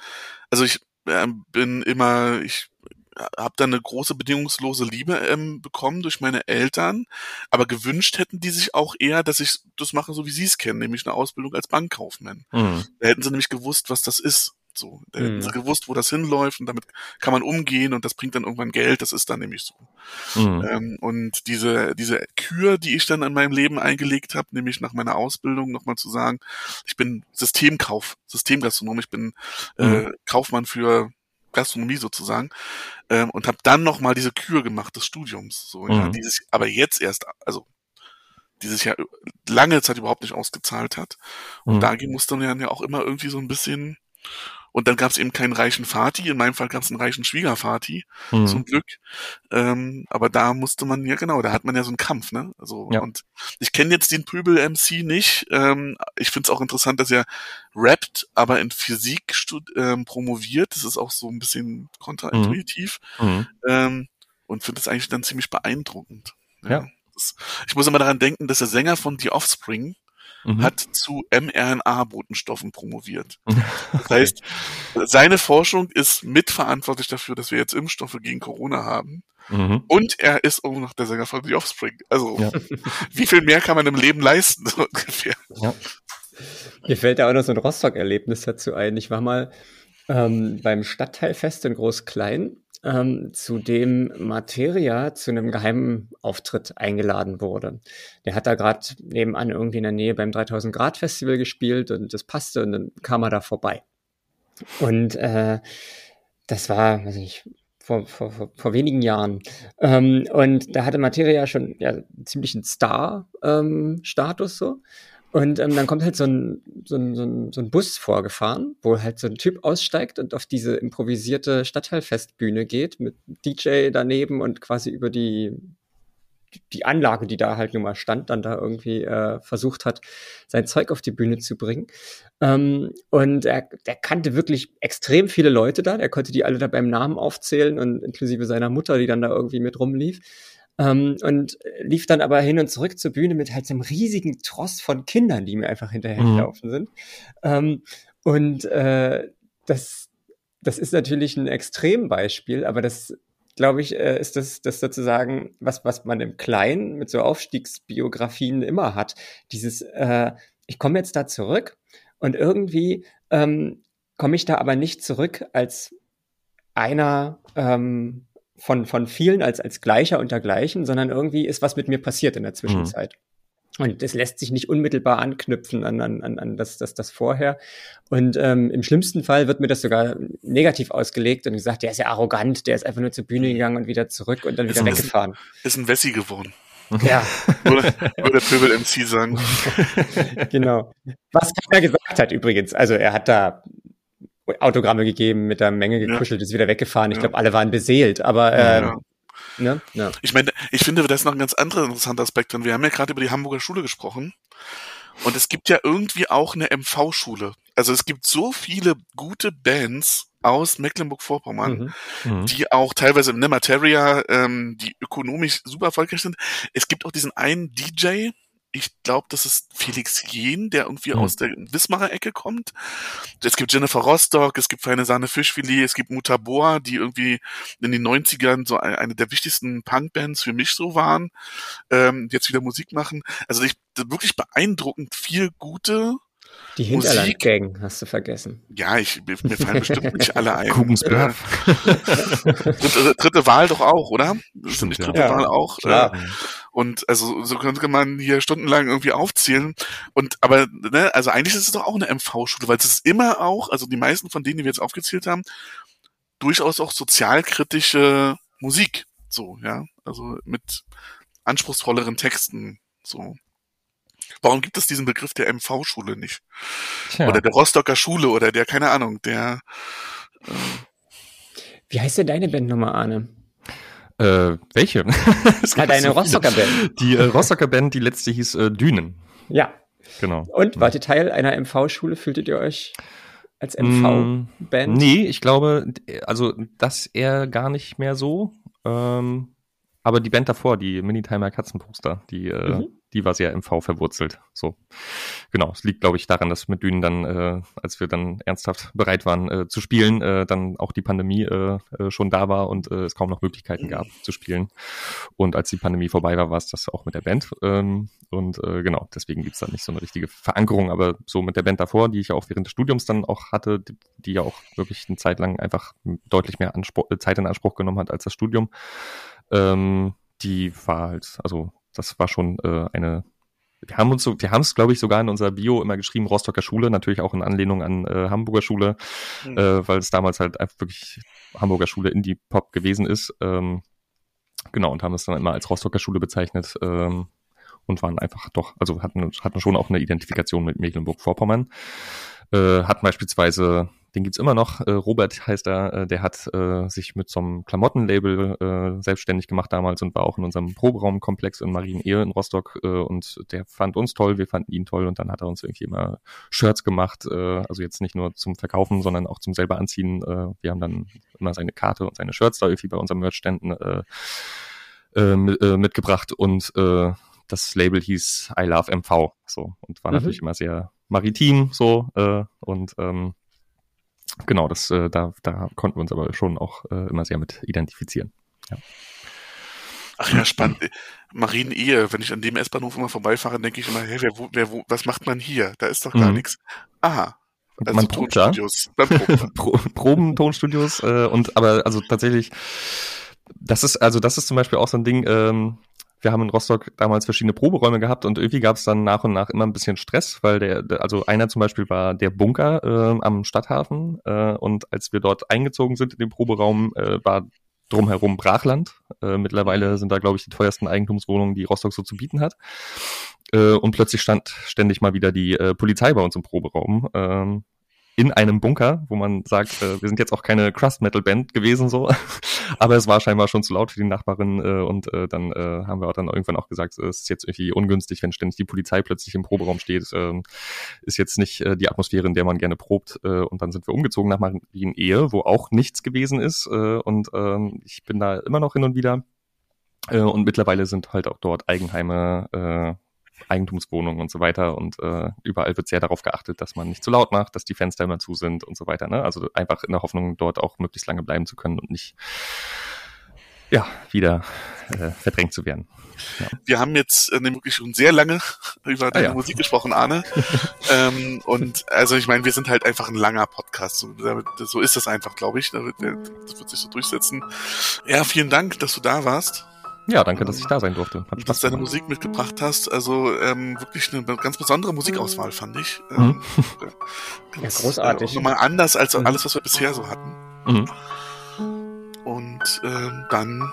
also ich bin immer, ich habe dann eine große bedingungslose Liebe ähm, bekommen durch meine Eltern, aber gewünscht hätten die sich auch eher, dass ich das mache, so wie sie es kennen, nämlich eine Ausbildung als Bankkaufmann. Mhm. Da hätten sie nämlich gewusst, was das ist. So, da hätten Mhm. sie gewusst, wo das hinläuft und damit kann man umgehen und das bringt dann irgendwann Geld. Das ist dann nämlich so. Mhm. Ähm, und diese diese Kür, die ich dann in meinem Leben eingelegt habe, nämlich nach meiner Ausbildung nochmal zu sagen, ich bin Systemkauf, Systemgastronom, ich bin äh, Mhm. Kaufmann für Gastronomie sozusagen ähm, und habe dann nochmal diese Kür gemacht des Studiums. So, ja, Mhm. dieses, aber jetzt erst, also dieses Jahr lange Zeit überhaupt nicht ausgezahlt hat. Und Mhm. da musste man ja auch immer irgendwie so ein bisschen Und dann gab es eben keinen reichen Vati. In meinem Fall gab es einen reichen Schwiegervati, Mhm. zum Glück. Ähm, aber da musste man ja genau, da hat man ja so einen Kampf, ne? Also Ja. und ich kenne jetzt den Pöbel MC nicht. Ähm, ich finde es auch interessant, dass er rappt, aber in Physik ähm, promoviert. Das ist auch so ein bisschen kontraintuitiv. Mhm. Ähm, und finde es eigentlich dann ziemlich beeindruckend. Ja. Das, ich muss immer daran denken, dass der Sänger von The Offspring Mhm. hat zu mRNA-Botenstoffen promoviert. Das heißt, seine Forschung ist mitverantwortlich dafür, dass wir jetzt Impfstoffe gegen Corona haben. Mhm. Und er ist auch noch der Sänger von The Offspring. Also, Ja. wie viel mehr kann man im Leben leisten, so ungefähr? Mir fällt da auch noch so ein Rostock-Erlebnis dazu ein. Ich war mal ähm, beim Stadtteilfest in Groß-Klein, ähm, zu dem Materia zu einem geheimen Auftritt eingeladen wurde. Der hat da gerade nebenan irgendwie in der Nähe beim 3000 Grad Festival gespielt und das passte und dann kam er da vorbei. Und äh, das war, weiß ich vor, vor, vor, vor wenigen Jahren. Ähm, und da hatte Materia schon ja, ziemlichen Star-Status so. Und ähm, dann kommt halt so ein, so, ein, so, ein, so ein Bus vorgefahren, wo halt so ein Typ aussteigt und auf diese improvisierte Stadtteilfestbühne geht mit DJ daneben und quasi über die, die Anlage, die da halt nun mal stand, dann da irgendwie äh, versucht hat, sein Zeug auf die Bühne zu bringen. Ähm, und er, der kannte wirklich extrem viele Leute da, der konnte die alle da beim Namen aufzählen und inklusive seiner Mutter, die dann da irgendwie mit rumlief. Ähm, und lief dann aber hin und zurück zur Bühne mit halt so einem riesigen Tross von Kindern, die mir einfach hinterhergelaufen sind. Ähm, und äh, das, das ist natürlich ein Extrembeispiel, aber das, glaube ich, äh, ist das, das sozusagen, was, was man im Kleinen mit so Aufstiegsbiografien immer hat. Dieses, äh, ich komme jetzt da zurück und irgendwie ähm, komme ich da aber nicht zurück als einer ähm, von, von vielen als, als Gleicher untergleichen, sondern irgendwie ist was mit mir passiert in der Zwischenzeit. Und das lässt sich nicht unmittelbar anknüpfen an, an, an, an das, das, das vorher. Und ähm, im schlimmsten Fall wird mir das sogar negativ ausgelegt und gesagt, der ist ja arrogant, der ist einfach nur zur Bühne gegangen und wieder zurück und dann wieder Ist ein- weggefahren. Ist ein Wessi geworden. Ja, Würde, würde Pöbel MC sagen. genau. Was keiner gesagt hat übrigens. Also er hat da Autogramme gegeben, mit der Menge Ja. gekuschelt, ist wieder weggefahren. Ich Ja. glaube, alle waren beseelt, aber ähm, Ja. ne? Ja. Ich meine, ich finde, das ist noch ein ganz anderer interessanter Aspekt drin. Wir haben ja gerade über die Hamburger Schule gesprochen. Und es gibt ja irgendwie auch eine MV-Schule. Also es gibt so viele gute Bands aus Mecklenburg-Vorpommern, Mhm. Mhm. die auch teilweise ne, Materia, ähm, die ökonomisch super erfolgreich sind. Es gibt auch diesen einen DJ, ich glaube, das ist Felix Jen, der irgendwie Mhm. aus der Wismarer Ecke kommt. Es gibt Jennifer Rostock, es gibt Feine Sahne Fischfilet, es gibt Mutaboa, die irgendwie in den 90ern so ein- eine der wichtigsten Punkbands für mich so waren, ähm, jetzt wieder Musik machen. Also ich wirklich beeindruckend viel gute. Die. Hinterlandgang hast du vergessen. Ja, ich mir mir fallen bestimmt nicht alle ein. Kugens Äh, dritte, dritte Wahl doch auch, oder? Stimmt, nicht ja. dritte Ja, Wahl auch. klar. Äh, und also so könnte man hier stundenlang irgendwie aufzählen. Und aber, ne, also eigentlich ist es doch auch eine MV-Schule, weil es ist immer auch, also die meisten von denen, die wir jetzt aufgezählt haben, durchaus auch sozialkritische Musik. So, ja. Also mit anspruchsvolleren Texten. So. Warum gibt es diesen Begriff der MV-Schule nicht? Tja. Oder der Rostocker Schule oder der, keine Ahnung, der Wie heißt denn deine Band nochmal, Arne? Äh, welche? Es Ah, gibt deine so. Rostocker Band. Die äh, Rostocker Band, die letzte hieß äh, Dünen. Ja. Genau. Und wart ihr Teil einer MV-Schule? Fühltet ihr euch als MV-Band? Nee, ich glaube, also das eher gar nicht mehr so. Ähm, aber die Band davor, die Minitimer Katzenposter, die, äh, Mhm. Die war sehr MV verwurzelt. So. Genau. Es liegt, glaube ich, daran, dass mit Dünen dann, äh, als wir dann ernsthaft bereit waren äh, zu spielen, äh, dann auch die Pandemie äh, äh, schon da war und äh, es kaum noch Möglichkeiten gab zu spielen. Und als die Pandemie vorbei war, war es das auch mit der Band. Ähm, und äh, genau, deswegen gibt's da nicht so eine richtige Verankerung, aber so mit der Band davor, die ich ja auch während des Studiums dann auch hatte, die, die ja auch wirklich eine Zeit lang einfach deutlich mehr Anspruch, äh, Zeit in Anspruch genommen hat als das Studium, ähm, die war halt, also das war schon äh, eine wir haben uns so, wir haben es, glaube ich, sogar in unserer Bio immer geschrieben, Rostocker Schule, natürlich auch in Anlehnung an äh, Hamburger Schule, Mhm. äh, weil es damals halt einfach wirklich Hamburger Schule Indie-Pop gewesen ist. Ähm, genau, und haben es dann immer als Rostocker Schule bezeichnet ähm, und waren einfach doch, also hatten, hatten schon auch eine Identifikation mit Mecklenburg-Vorpommern. Äh, hatten beispielsweise den gibt's immer noch. Äh, Robert heißt er, äh, der hat äh, sich mit so einem Klamottenlabel äh, selbstständig gemacht damals und war auch in unserem Proberaumkomplex in Marienehe in Rostock äh, und der fand uns toll, wir fanden ihn toll und dann hat er uns irgendwie immer Shirts gemacht, äh, also jetzt nicht nur zum Verkaufen, sondern auch zum selber anziehen. Äh, wir haben dann immer seine Karte und seine Shirts da irgendwie bei unseren Merchständen äh, äh, äh, mitgebracht und äh, das Label hieß I Love MV so und war Mhm. natürlich immer sehr maritim so äh, und ähm, genau das äh, da da konnten wir uns aber schon auch äh, immer sehr mit identifizieren Ach ja, spannend. Marienehe, wenn ich an dem S-Bahnhof immer vorbeifahre, denke ich immer, hey, wer, wo, wer, wo, was macht man hier? Da ist doch gar Mhm. nichts. Aha. Also Man probt. Tonstudios. Da. Pro Proben Tonstudios äh, und aber also tatsächlich das ist also das ist zum Beispiel auch so ein Ding ähm, wir haben in Rostock damals verschiedene Proberäume gehabt und irgendwie gab es dann nach und nach immer ein bisschen Stress, weil der, also einer zum Beispiel war der Bunker äh, am Stadthafen äh, und als wir dort eingezogen sind in den Proberaum, äh, war drumherum Brachland. Äh, mittlerweile sind da, glaube ich, die teuersten Eigentumswohnungen, die Rostock so zu bieten hat. Äh, und plötzlich stand ständig mal wieder die äh, Polizei bei uns im Proberaum. Ähm, in einem Bunker, wo man sagt, äh, wir sind jetzt auch keine Crust-Metal-Band gewesen, so, aber es war scheinbar schon zu laut für die Nachbarin äh, und äh, dann äh, haben wir auch dann irgendwann auch gesagt, es ist jetzt irgendwie ungünstig, wenn ständig die Polizei plötzlich im Proberaum steht, ähm, ist jetzt nicht äh, die Atmosphäre, in der man gerne probt äh, und dann sind wir umgezogen nach Marienehe, wo auch nichts gewesen ist äh, und ähm, ich bin da immer noch hin und wieder äh, und mittlerweile sind halt auch dort Eigenheime äh, Eigentumswohnungen und so weiter und äh, überall wird sehr darauf geachtet, dass man nicht zu laut macht, dass die Fenster immer zu sind und so weiter. Ne? Also einfach in der Hoffnung, dort auch möglichst lange bleiben zu können und nicht ja wieder äh, verdrängt zu werden. Wir haben jetzt äh, nämlich schon sehr lange über deine ja. Musik gesprochen, Arne. ähm, und also ich meine, wir sind halt einfach ein langer Podcast. So, so ist das einfach, glaube ich. Das wird sich so durchsetzen. Ja, vielen Dank, dass du da warst, Ja, danke, dass ich da sein durfte. Hat dass Spaß du deine. Musik mitgebracht hast. Also ähm, wirklich eine ganz besondere Musikauswahl, fand ich. Ähm, Ja, großartig. Äh, nochmal anders als Mhm. alles, was wir bisher so hatten. Mhm. Und ähm, dann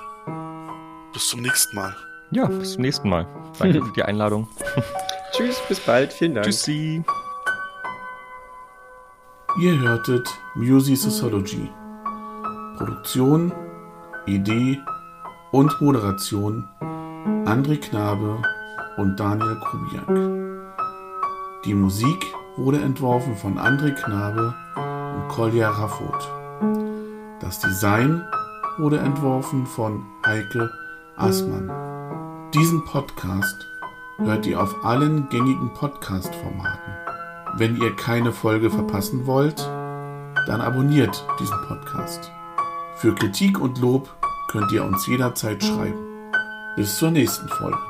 bis zum nächsten Mal. Ja, bis zum nächsten Mal. Danke für die Einladung. Tschüss, bis bald. Vielen Dank. Tschüssi. Ihr hörtet Music Sociology. Produktion, Idee und Moderation André Knabe und Daniel Kubiak. Die Musik wurde entworfen von André Knabe und Kolja Raffot. Das Design wurde entworfen von Heike Aßmann. Diesen Podcast hört ihr auf allen gängigen Podcast-Formaten. Wenn ihr keine Folge verpassen wollt, dann abonniert diesen Podcast. Für Kritik und Lob könnt ihr uns jederzeit schreiben. Bis zur nächsten Folge.